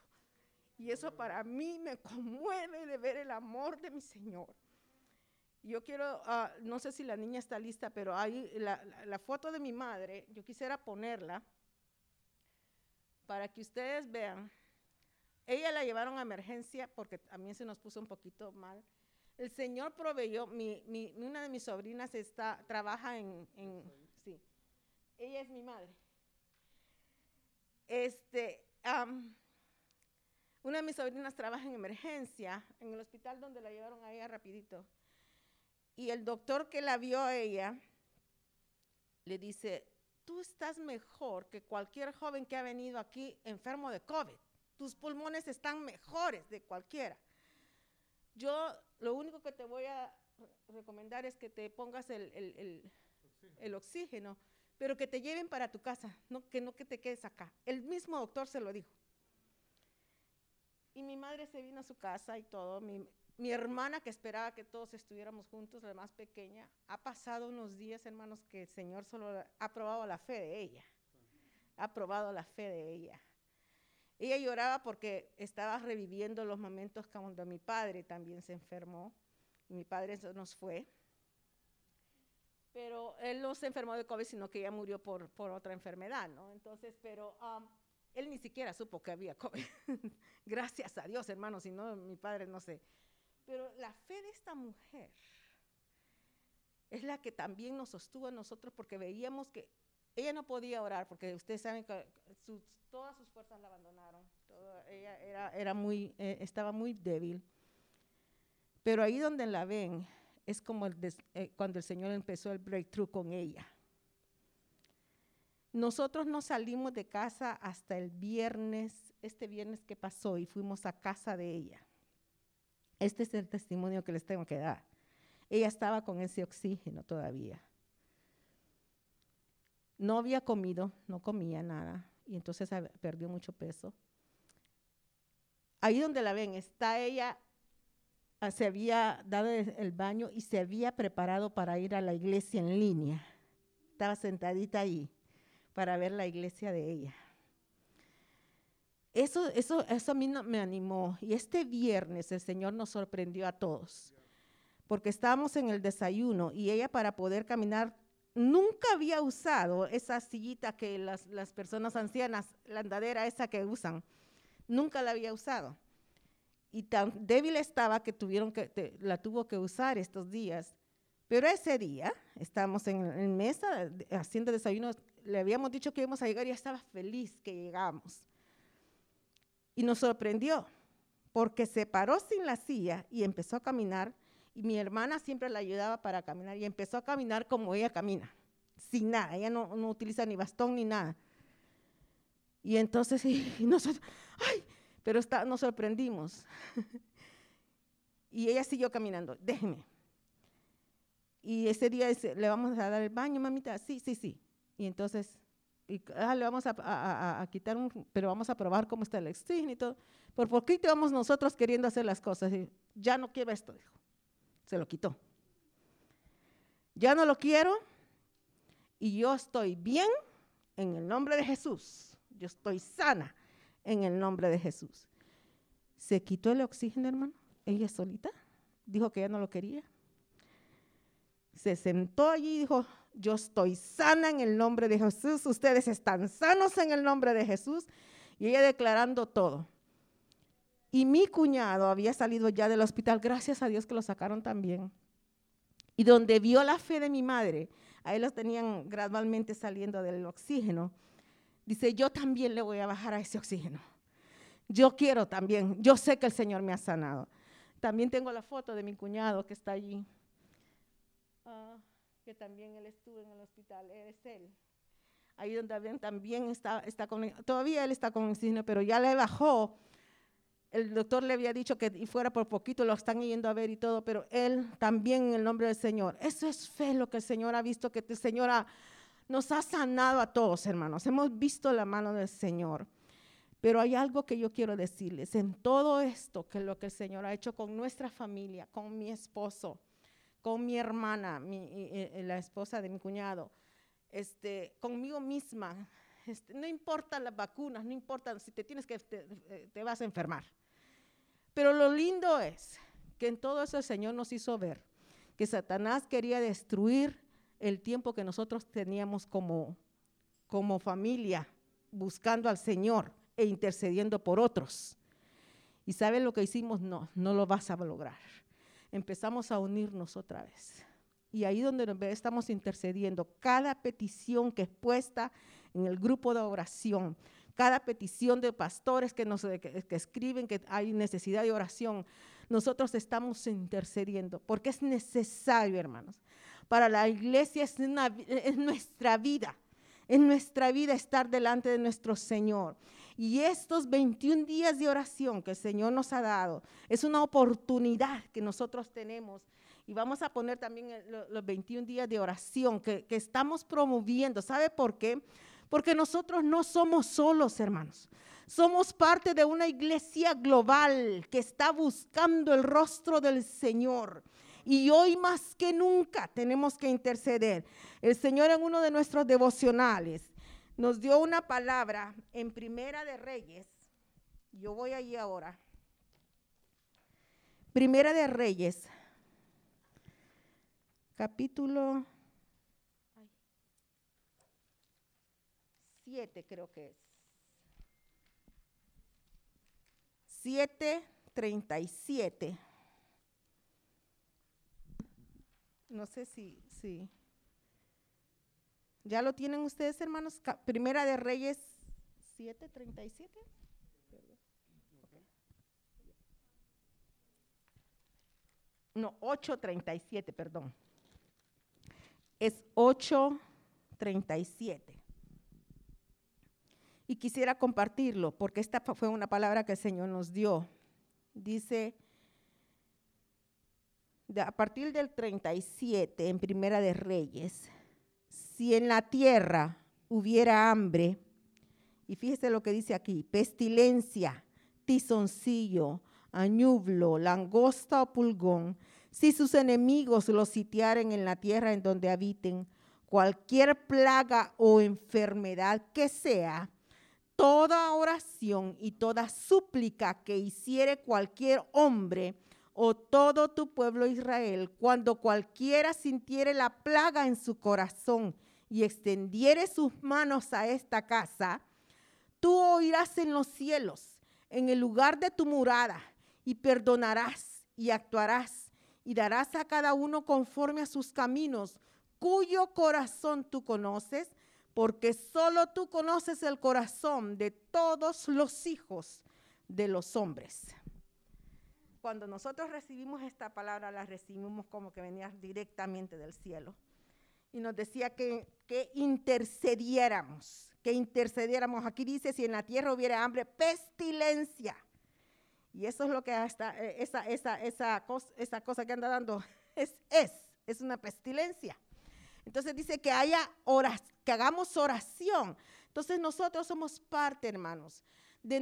Y eso para mí me conmueve de ver el amor de mi Señor. Yo quiero, uh, no sé si la niña está lista, pero hay la, foto de mi madre, yo quisiera ponerla para que ustedes vean ella la llevaron a emergencia porque también se nos puso un poquito mal. El Señor proveyó, mi, una de mis sobrinas está, trabaja en, sí, ella es mi madre. Este, una de mis sobrinas trabaja en emergencia en el hospital donde la llevaron a ella rapidito. Y el doctor que la vio a ella le dice, tú estás mejor que cualquier joven que ha venido aquí enfermo de COVID tus pulmones están mejores de cualquiera. Yo lo único que te voy a recomendar es que te pongas el, el, oxígeno, pero que te lleven para tu casa, no que no que te quedes acá. El mismo doctor se lo dijo. Y mi madre se vino a su casa y todo. Mi, mi hermana que esperaba que todos estuviéramos juntos, la más pequeña, ha pasado unos días, hermanos, que el Señor solo ha probado la fe de ella. Ha probado la fe de ella. Ella lloraba porque estaba reviviendo los momentos cuando mi padre también se enfermó. Y mi padre nos fue. Pero él no se enfermó de COVID, sino que ella murió por, por otra enfermedad, ¿no? Entonces, pero um, él ni siquiera supo que había COVID. Gracias a Dios, hermano, si no, mi padre no sé. Pero la fe de esta mujer es la que también nos sostuvo a nosotros porque veíamos que ella no podía orar porque ustedes saben que todas sus fuerzas la abandonaron. ella era, era muy, eh, estaba muy débil. Pero ahí donde la ven es como el eh, cuando el Señor empezó el breakthrough con ella. Nosotros no salimos de casa hasta el viernes, este viernes que pasó, y fuimos a casa de ella. Este es el testimonio que les tengo que dar. Ella estaba con ese oxígeno todavía. No había comido, no comía nada, y entonces perdió mucho peso. Ahí donde la ven, está ella, ah, se había dado el baño y se había preparado para ir a la iglesia en línea. Estaba sentadita ahí para ver la iglesia de ella. Eso, eso, eso a mí me animó. Y este viernes el Señor nos sorprendió a todos, porque estábamos en el desayuno y ella para poder caminar nunca había usado esa sillita que las, las personas ancianas, la andadera esa que usan, nunca la había usado. Y tan débil estaba que tuvieron que, la tuvo que usar estos días. Pero ese día, estábamos en, en mesa haciendo desayuno le habíamos dicho que íbamos a llegar y estaba feliz que llegamos. Y nos sorprendió, porque se paró sin la silla y empezó a caminar. Y mi hermana siempre la ayudaba para caminar y empezó a caminar como ella camina, sin nada. Ella no, utiliza ni bastón ni nada. Y entonces y, ¡ay! Pero nos sorprendimos. y ella siguió caminando, déjeme. Y ese día le vamos a dar el baño, mamita. Sí, sí, sí. Y entonces, ah, le vamos a, quitar un, pero vamos a probar cómo está el oxígeno y todo. Por poquito vamos nosotros queriendo hacer las cosas. Y ya no quiero esto, dijo. Se lo quitó. Ya no lo quiero y yo estoy bien en el nombre de Jesús. Yo estoy sana en el nombre de Jesús. Se quitó el oxígeno, hermano. Ella solita. Dijo que ya no lo quería. Se sentó allí y dijo, yo estoy sana en el nombre de Jesús, ustedes están sanos en el nombre de Jesús. Y ella declarando todo. Y mi cuñado había salido ya del hospital, gracias a Dios que lo sacaron también. Y donde vio la fe de mi madre, ahí los tenían gradualmente saliendo del oxígeno. Dice, yo también le voy a bajar a ese oxígeno. Yo quiero también, yo sé que el Señor me ha sanado. También tengo la foto de mi cuñado que está allí. Uh, que también él estuvo en el hospital, es él. Ahí donde también está, está con, todavía él está con oxígeno, pero ya le bajó. El doctor le había dicho que fuera por poquito, lo están yendo a ver y todo, pero él también en el nombre del Señor. Eso es fe lo que el Señor ha visto, que el Señor nos ha sanado a todos, hermanos. Hemos visto la mano del Señor. Pero hay algo que yo quiero decirles, en todo esto, que lo que el Señor ha hecho con nuestra familia, con mi esposo, con mi hermana, la esposa de mi cuñado, este, conmigo misma. Este, no importa las vacunas, no importa si te tienes que, te, te vas a enfermar. Pero lo lindo es que en todo eso el Señor nos hizo ver que Satanás quería destruir el tiempo que nosotros teníamos como, como familia, buscando al Señor e intercediendo por otros. ¿Y saben lo que hicimos? No, no lo vas a lograr empezamos a unirnos otra vez. Y ahí donde estamos intercediendo, cada petición que es puesta en el grupo de oración, cada petición de pastores que nos que, escriben que hay necesidad de oración, nosotros estamos intercediendo, porque es necesario, hermanos. Para la iglesia es, es nuestra vida, es nuestra vida estar delante de nuestro Señor. Y estos 21 días de oración que el Señor nos ha dado es una oportunidad que nosotros tenemos. Y vamos a poner también los 21 días de oración que, estamos promoviendo. ¿Sabe por qué? Porque nosotros no somos solos, hermanos. Somos parte de una iglesia global que está buscando el rostro del Señor. Y hoy más que nunca tenemos que interceder. El Señor en uno de nuestros devocionales nos dio una palabra en Primera de Reyes. Yo voy allí ahora. Primera de Reyes, capítulo 7 creo que es. 737. No sé si, si. ¿Ya lo tienen ustedes, hermanos? Primera de Reyes 737. No, 837, perdón. Es 837 y quisiera compartirlo porque esta fue una palabra que el Señor nos dio. Dice, a partir del 37 en Primera de Reyes, si en la tierra hubiera hambre, y fíjese lo que dice aquí, pestilencia, tizoncillo, añublo, langosta o pulgón, si sus enemigos los sitiaren en la tierra en donde habiten, cualquier plaga o enfermedad que sea, toda oración y toda súplica que hiciere cualquier hombre o todo tu pueblo Israel, cuando cualquiera sintiere la plaga en su corazón y extendiere sus manos a esta casa, tú oirás en los cielos, en el lugar de tu morada, y perdonarás y actuarás y darás a cada uno conforme a sus caminos, cuyo corazón tú conoces, porque solo tú conoces el corazón de todos los hijos de los hombres. Cuando nosotros recibimos esta palabra, la recibimos como que venía directamente del cielo. Y nos decía que, que intercediéramos, que intercediéramos. Aquí dice, si en la tierra hubiera hambre, pestilencia. Y eso es lo que hasta, eh, esa, esa, esa, cosa, esa cosa que anda dando es, es, es una pestilencia. Entonces dice que haya horas, que hagamos oración. Entonces nosotros somos parte, hermanos, de,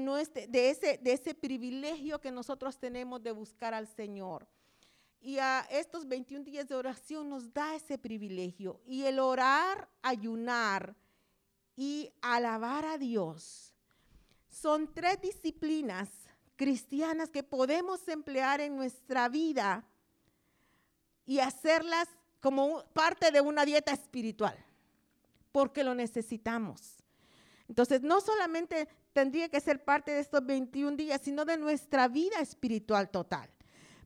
de, ese, de ese privilegio que nosotros tenemos de buscar al Señor. Y a estos 21 días de oración nos da ese privilegio. Y el orar, ayunar y alabar a Dios son tres disciplinas cristianas que podemos emplear en nuestra vida y hacerlas como parte de una dieta espiritual, porque lo necesitamos. Entonces, no solamente tendría que ser parte de estos 21 días, sino de nuestra vida espiritual total.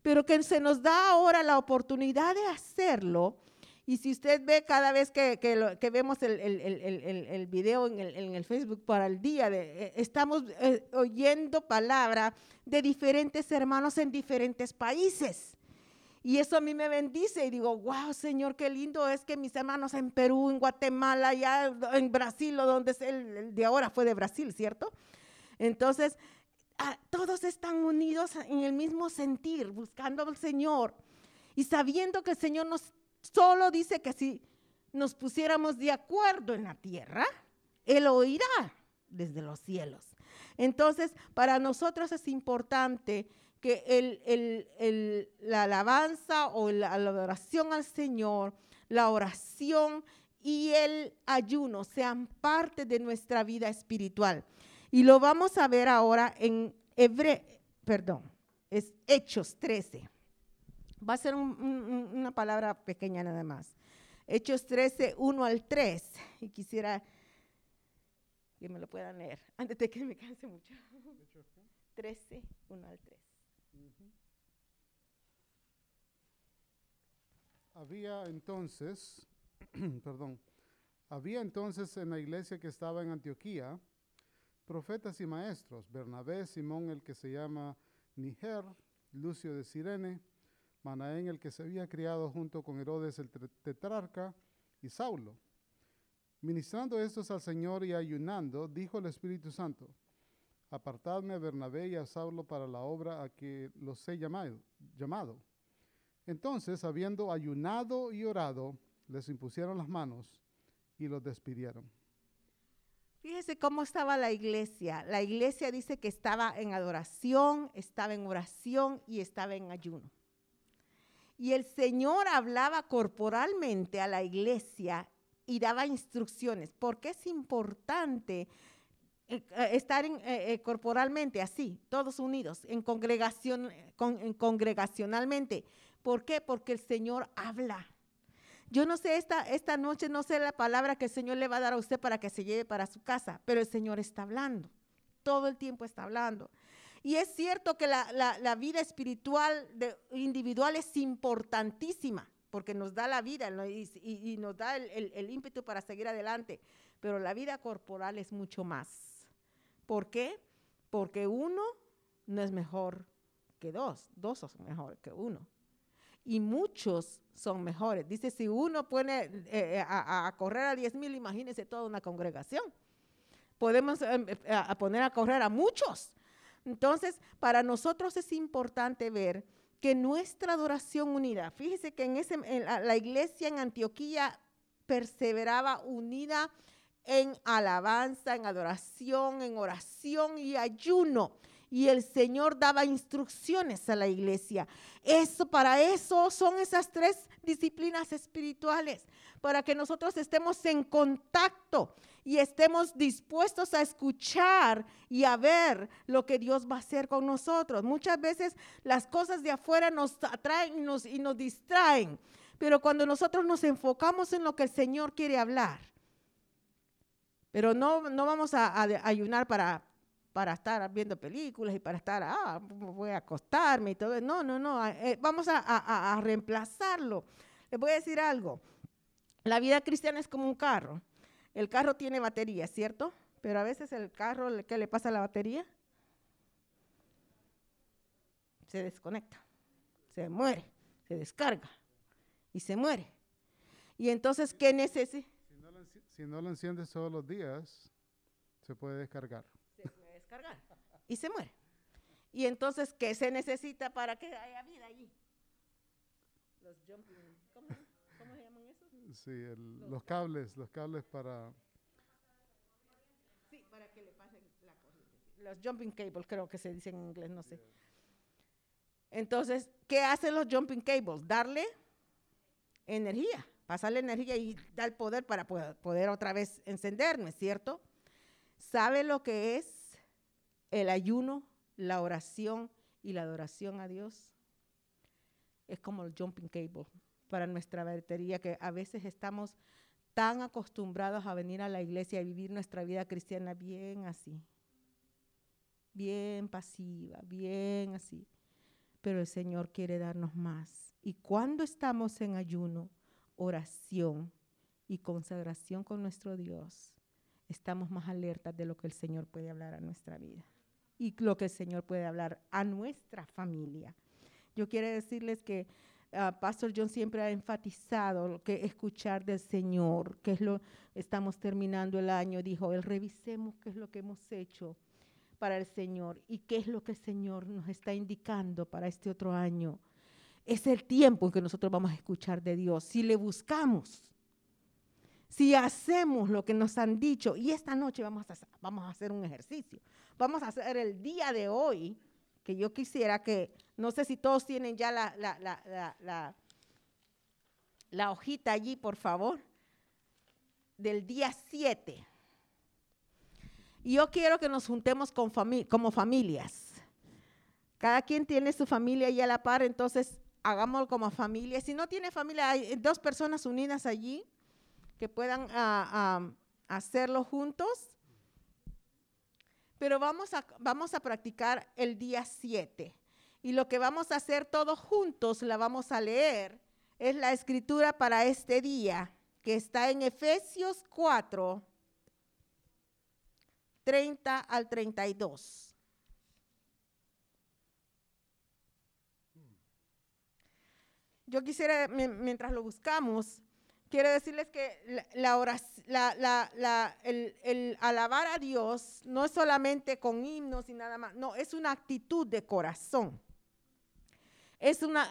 Pero que se nos da ahora la oportunidad de hacerlo. Y si usted ve cada vez que, vemos el, video en, el, Facebook para el día, de, eh, estamos eh, oyendo palabra de diferentes hermanos en diferentes países. Y eso a mí me bendice y digo, wow, Señor, qué lindo es que mis hermanos en Perú, en Guatemala, ya en Brasil, o donde es el, de ahora fue de Brasil, ¿cierto? Entonces, todos están unidos en el mismo sentir, buscando al Señor y sabiendo que el Señor nos solo dice que si nos pusiéramos de acuerdo en la tierra, Él oirá desde los cielos. Entonces, para nosotros es importante que la alabanza o la, adoración al Señor, la oración y el ayuno sean parte de nuestra vida espiritual. Y lo vamos a ver ahora en Hebre, perdón, es Hechos 13. Va a ser una palabra pequeña nada más. Hechos 13, 1 al 3. Y quisiera que me lo puedan leer antes de que me canse mucho. 13, 1 al 3. Había entonces, perdón, había entonces en la iglesia que estaba en Antioquía profetas y maestros, Bernabé, Simón el que se llama Niger, Lucio de Sirene, Manaén el que se había criado junto con Herodes el tetrarca y Saulo. Ministrando estos al Señor y ayunando, dijo el Espíritu Santo, apartadme a Bernabé y a Saulo para la obra a que los he llamado. llamado. Entonces, habiendo ayunado y orado, les impusieron las manos y los despidieron. Fíjese cómo estaba la iglesia. La iglesia dice que estaba en adoración, estaba en oración y estaba en ayuno. Y el Señor hablaba corporalmente a la iglesia y daba instrucciones. Porque es importante eh, eh, estar eh, corporalmente así, todos unidos, en congregación, en congregacionalmente? ¿Por qué? Porque el Señor habla. Yo no sé, esta, esta noche no sé la palabra que el Señor le va a dar a usted para que se lleve para su casa, pero el Señor está hablando. Todo el tiempo está hablando. Y es cierto que la, vida espiritual individual es importantísima, porque nos da la vida y, nos da el, el, ímpetu para seguir adelante, pero la vida corporal es mucho más. ¿Por qué? Porque uno no es mejor que dos, dos son mejor que uno y muchos son mejores. Dice, si uno pone eh, eh, a, correr a 10 mil, imagínense toda una congregación. Podemos em, eh, poner a correr a muchos. Entonces, para nosotros es importante ver que nuestra adoración unida, fíjese que en, ese, la, iglesia en Antioquía perseveraba unida en alabanza, en adoración, en oración y ayuno y el Señor daba instrucciones a la iglesia. Eso para eso son esas tres disciplinas espirituales, para que nosotros estemos en contacto y estemos dispuestos a escuchar y a ver lo que Dios va a hacer con nosotros. Muchas veces las cosas de afuera nos atraen y nos distraen, pero cuando nosotros nos enfocamos en lo que el Señor quiere hablar, pero no, no vamos a ayunar para, para estar viendo películas y para estar, ah, voy a acostarme y todo. No, no, no, eh, vamos a, reemplazarlo. Les voy a decir algo. La vida cristiana es como un carro. El carro tiene batería, ¿cierto? Pero a veces el carro, ¿qué le pasa a la batería? Se desconecta, se muere, se descarga y se muere. Y entonces, ¿qué necesita? Si no lo enciendes todos los días, se puede descargar cargar y se muere. Y entonces, ¿qué se necesita para que haya vida allí? Los jumping, ¿cómo, se llaman esos? Sí, los, cables, los cables para... Sí, para que le pasen la corriente. Los jumping cables, creo que se dice en inglés, no sé. Entonces, ¿qué hacen los jumping cables? Darle energía, pasarle energía y dar poder para poder, poder otra vez encenderme, ¿cierto? ¿Sabe lo que es el ayuno, la oración y la adoración a Dios es como el jumping cable para nuestra batería, que a veces estamos tan acostumbrados a venir a la iglesia y vivir nuestra vida cristiana bien así, bien pasiva, bien así. Pero el Señor quiere darnos más. Y cuando estamos en ayuno, oración y consagración con nuestro Dios, estamos más alertas de lo que el Señor puede hablar a nuestra vida y lo que el Señor puede hablar a nuestra familia. Yo quiero decirles que uh, Pastor John siempre ha enfatizado lo que escuchar del Señor, que es lo estamos terminando el año, dijo, el revisemos qué es lo que hemos hecho para el Señor y qué es lo que el Señor nos está indicando para este otro año. Es el tiempo en que nosotros vamos a escuchar de Dios. Si le buscamos, si hacemos lo que nos han dicho, y esta noche vamos a, vamos a hacer un ejercicio, vamos a hacer el día de hoy, que yo quisiera que, no sé si todos tienen ya la, hojita allí, por favor, del día 7. Y yo quiero que nos juntemos como familias. Cada quien tiene su familia ahí a la par, entonces hagámoslo como familia. Si no tiene familia, hay dos personas unidas allí que puedan ah, ah, hacerlo juntos. Pero vamos a, vamos a practicar el día 7. Y lo que vamos a hacer todos juntos, la vamos a leer, es la escritura para este día, que está en Efesios 4, 30 al 32. Yo quisiera, mientras lo buscamos, quiero decirles que la, el, alabar a Dios no es solamente con himnos y nada más, no, es una actitud de corazón. Es una,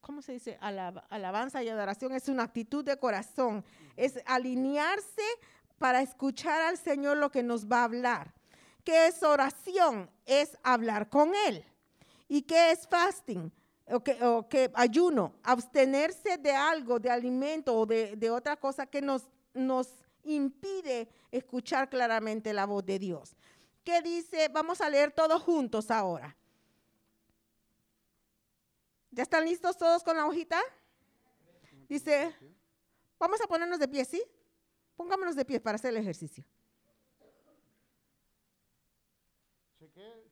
¿cómo se dice? alabanza y adoración es una actitud de corazón. Es alinearse para escuchar al Señor lo que nos va a hablar. ¿Qué es oración? Es hablar con Él. ¿Y qué es fasting? O que, ayuno, abstenerse de algo, de alimento o de, otra cosa que nos, nos impide escuchar claramente la voz de Dios. ¿Qué dice? Vamos a leer todos juntos ahora. ¿Ya están listos todos con la hojita? Dice, vamos a ponernos de pie, ¿sí? Pongámonos de pie para hacer el ejercicio.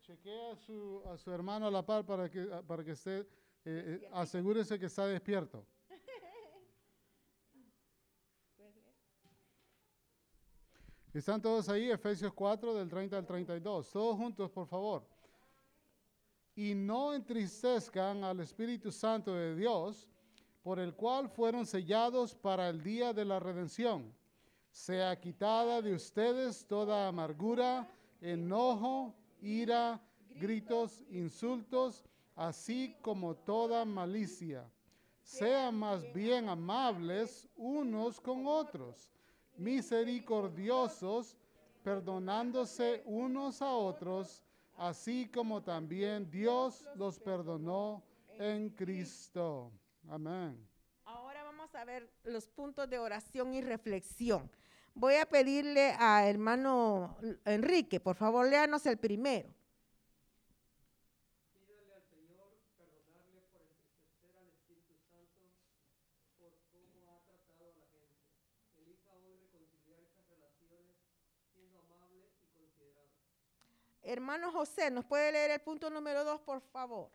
Chequee, a, su, a, su, hermano a la par para que, para que esté, eh, eh, asegúrese que está despierto. Están todos ahí, Efesios 4 del 30 al 32. Todos juntos, por favor. Y no entristezcan al Espíritu Santo de Dios, por el cual fueron sellados para el día de la redención. Sea quitada de ustedes toda amargura, enojo, ira, gritos, insultos, así como toda malicia. Sean más bien amables unos con otros, misericordiosos, perdonándose unos a otros, así como también Dios los perdonó en Cristo. Amén. Ahora vamos a ver los puntos de oración y reflexión. Voy a pedirle a hermano Enrique, por favor, léanos el primero. Pídale al Señor perdonarle por entristecer al Espíritu Santo por cómo ha tratado a la gente. Elija hoy reconciliar esas relaciones siendo amable y considerado. Hermano José, ¿nos puede leer el punto número dos, por favor?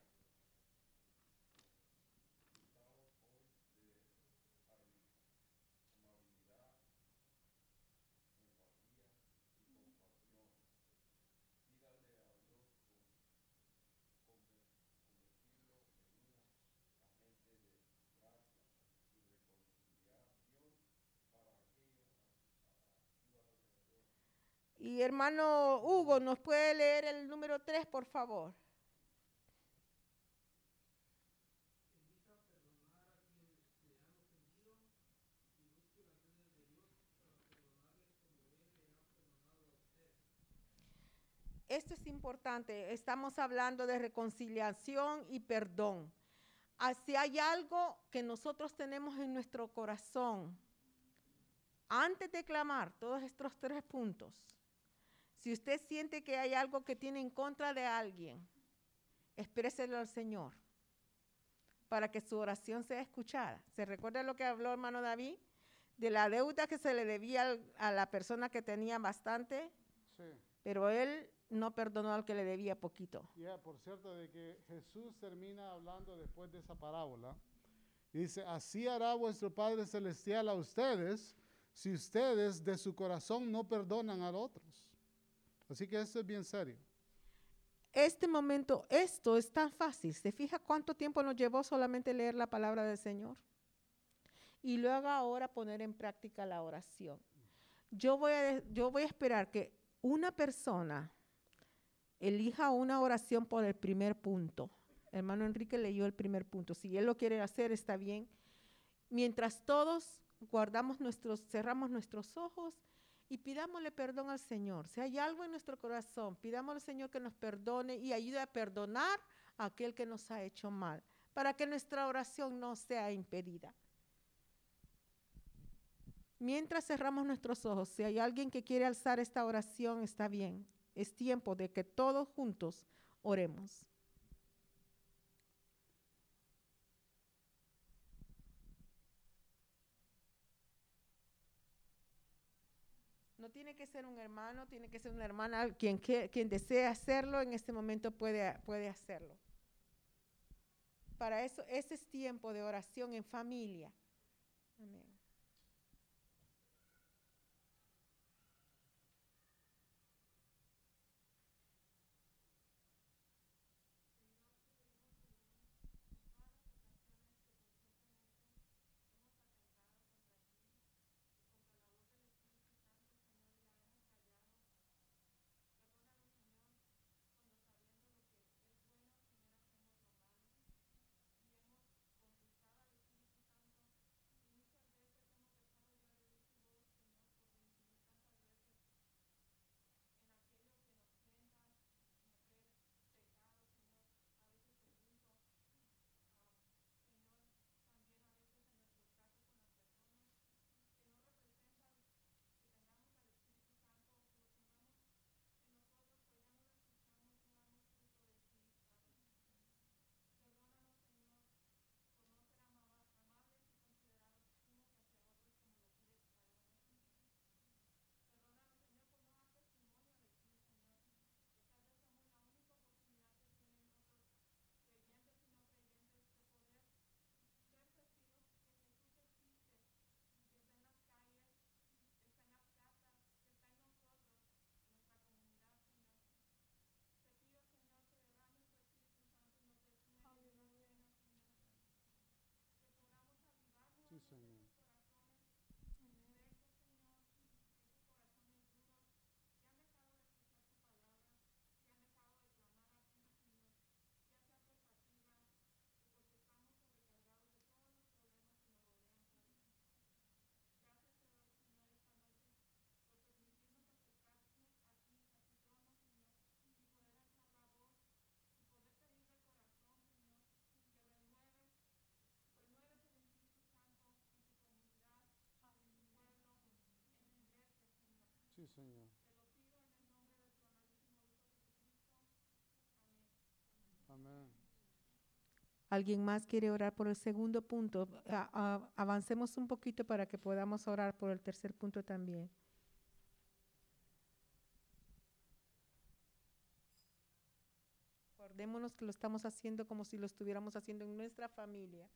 Y hermano Hugo, ¿nos puede leer el número 3, por favor? Esto es importante. Estamos hablando de reconciliación y perdón. Si hay algo que nosotros tenemos en nuestro corazón, antes de clamar todos estos tres puntos, si usted siente que hay algo que tiene en contra de alguien, expréselo al Señor para que su oración sea escuchada. ¿Se recuerda lo que habló hermano David? De la deuda que se le debía a la persona que tenía bastante, sí. pero él no perdonó al que le debía poquito. Ya, por cierto, de que Jesús termina hablando después de esa parábola. Y dice, así hará vuestro Padre Celestial a ustedes si ustedes de su corazón no perdonan a otros. Así que esto es bien serio. Este momento, esto es tan fácil. ¿Se fija cuánto tiempo nos llevó solamente leer la palabra del Señor? Y luego ahora poner en práctica la oración. Yo voy a, yo voy a esperar que una persona elija una oración por el primer punto. Hermano Enrique leyó el primer punto. Si él lo quiere hacer, está bien. Mientras todos guardamos nuestros, cerramos nuestros ojos y pidámosle perdón al Señor. Si hay algo en nuestro corazón, pidámosle al Señor que nos perdone y ayude a perdonar a aquel que nos ha hecho mal, para que nuestra oración no sea impedida. Mientras cerramos nuestros ojos, si hay alguien que quiere alzar esta oración, está bien. Es tiempo de que todos juntos oremos. Tiene que ser un hermano, tiene que ser una hermana. Quien, quien desee hacerlo en este momento puede, puede hacerlo. Para eso, ese es tiempo de oración en familia. Amén. Sí, Señor. Amén. ¿Alguien más quiere orar por el segundo punto? A- a- avancemos un poquito para que podamos orar por el tercer punto también. Acordémonos que lo estamos haciendo como si lo estuviéramos haciendo en nuestra familia.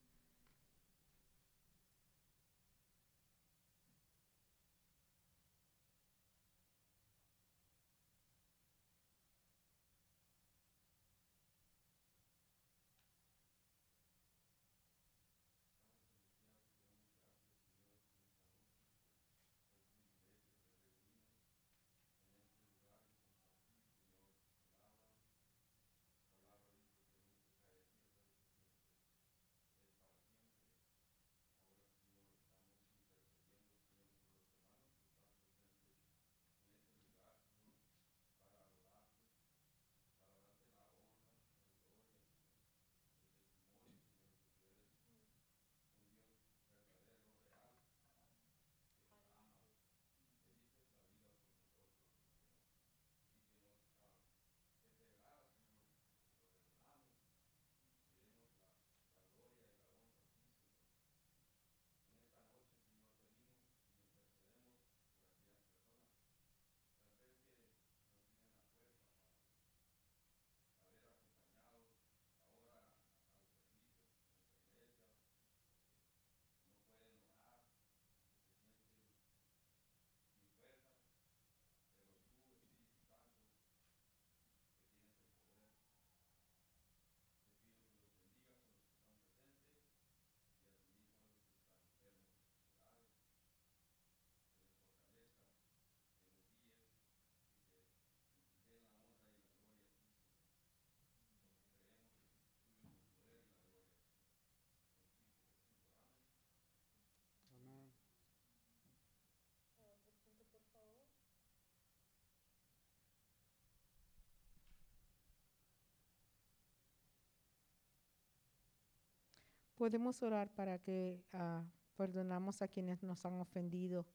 Podemos orar para que ah, perdonamos a quienes nos han ofendido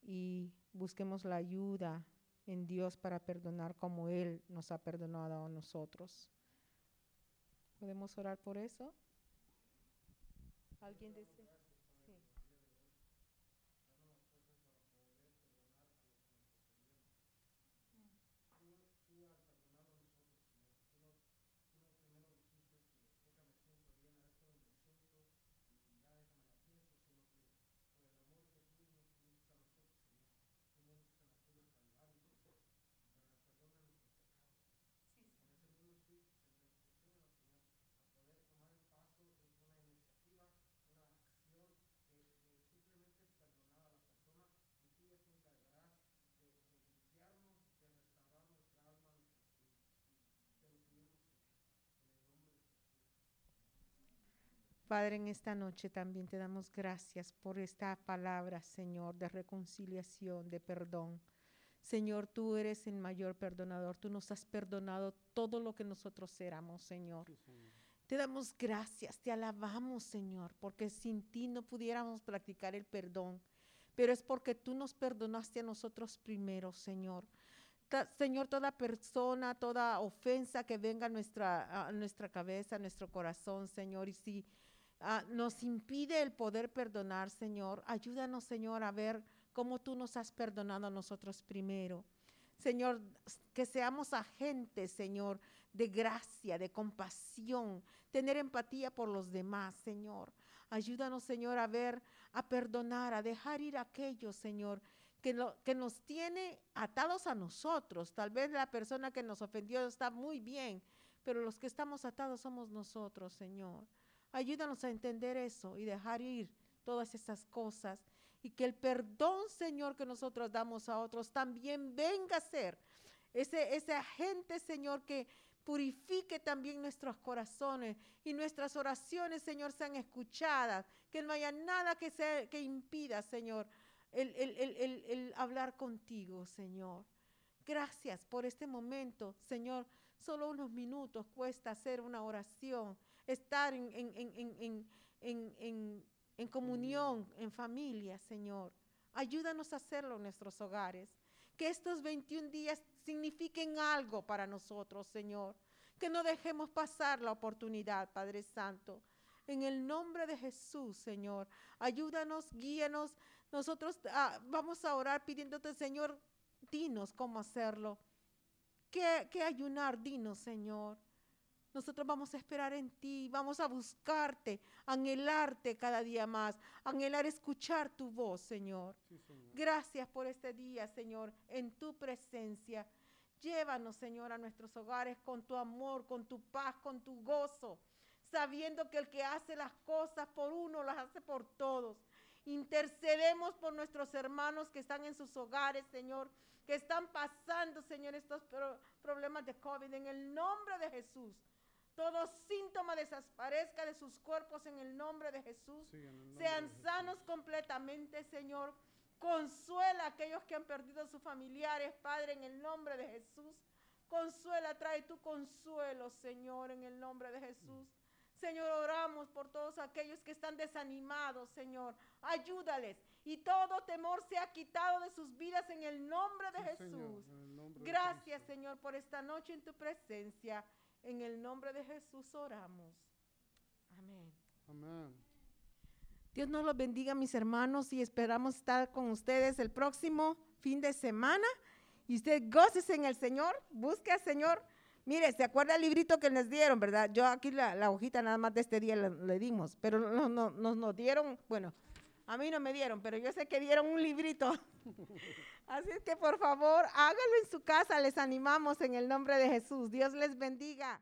y busquemos la ayuda en Dios para perdonar como Él nos ha perdonado a nosotros. ¿Podemos orar por eso? ¿Alguien desea? Padre, en esta noche también te damos gracias por esta palabra, Señor, de reconciliación, de perdón. Señor, tú eres el mayor perdonador. Tú nos has perdonado todo lo que nosotros éramos, Señor. Sí, Señor. Te damos gracias, te alabamos, Señor, porque sin ti no pudiéramos practicar el perdón. Pero es porque tú nos perdonaste a nosotros primero, Señor. Ta- Señor, toda persona, toda ofensa que venga a nuestra, a nuestra cabeza, a nuestro corazón, Señor, y si ah, nos impide el poder perdonar, Señor, ayúdanos, Señor, a ver cómo tú nos has perdonado a nosotros primero. Señor, que seamos agentes, Señor, de gracia, de compasión, tener empatía por los demás, Señor. Ayúdanos, Señor, a ver, a perdonar, a dejar ir a aquellos, Señor, que, lo- que nos tiene atados a nosotros. Tal vez la persona que nos ofendió está muy bien, pero los que estamos atados somos nosotros, Señor. Ayúdanos a entender eso y dejar ir todas esas cosas. Y que el perdón, Señor, que nosotros damos a otros también venga a ser ese, agente, Señor, que purifique también nuestros corazones y nuestras oraciones, Señor, sean escuchadas. Que no haya nada que, sea, que impida, Señor, el- el hablar contigo, Señor. Gracias por este momento, Señor. Solo unos minutos cuesta hacer una oración, estar en, en- en- en- comunión, en familia, Señor. Ayúdanos a hacerlo en nuestros hogares. Que estos 21 días signifiquen algo para nosotros, Señor. Que no dejemos pasar la oportunidad, Padre Santo. En el nombre de Jesús, Señor, ayúdanos, guíanos. Nosotros ah, vamos a orar pidiéndote, Señor, dinos cómo hacerlo. ¿Qué, qué ayunar? Dinos, Señor. Nosotros vamos a esperar en ti, vamos a buscarte, anhelarte cada día más, anhelar escuchar tu voz, Señor. Gracias por este día, Señor, en tu presencia. Llévanos, Señor, a nuestros hogares con tu amor, con tu paz, con tu gozo, sabiendo que el que hace las cosas por uno las hace por todos. Intercedemos por nuestros hermanos que están en sus hogares, Señor, que están pasando, Señor, estos problemas de COVID en el nombre de Jesús todo síntoma desaparezca de sus cuerpos en el nombre de Jesús. Sean sanos completamente, Señor. Consuela a aquellos que han perdido a sus familiares, Padre, en el nombre de Jesús. Consuela, trae tu consuelo, Señor, en el nombre de Jesús. Señor, oramos por todos aquellos que están desanimados, Señor. Ayúdales y todo temor sea quitado de sus vidas en el nombre de Jesús. Gracias, Señor, por esta noche en tu presencia. En el nombre de Jesús oramos. Amén. Amén. Dios nos los bendiga, mis hermanos, y esperamos estar con ustedes el próximo fin de semana. Y usted gócese en el Señor, busque al Señor. Mire, ¿se acuerda el librito que les dieron, verdad? Yo aquí la, hojita nada más de este día le, dimos, pero no, no, nos, nos dieron, bueno, a mí no me dieron, pero yo sé que dieron un librito. Así es que por favor, hágalo en su casa, les animamos en el nombre de Jesús. Dios les bendiga.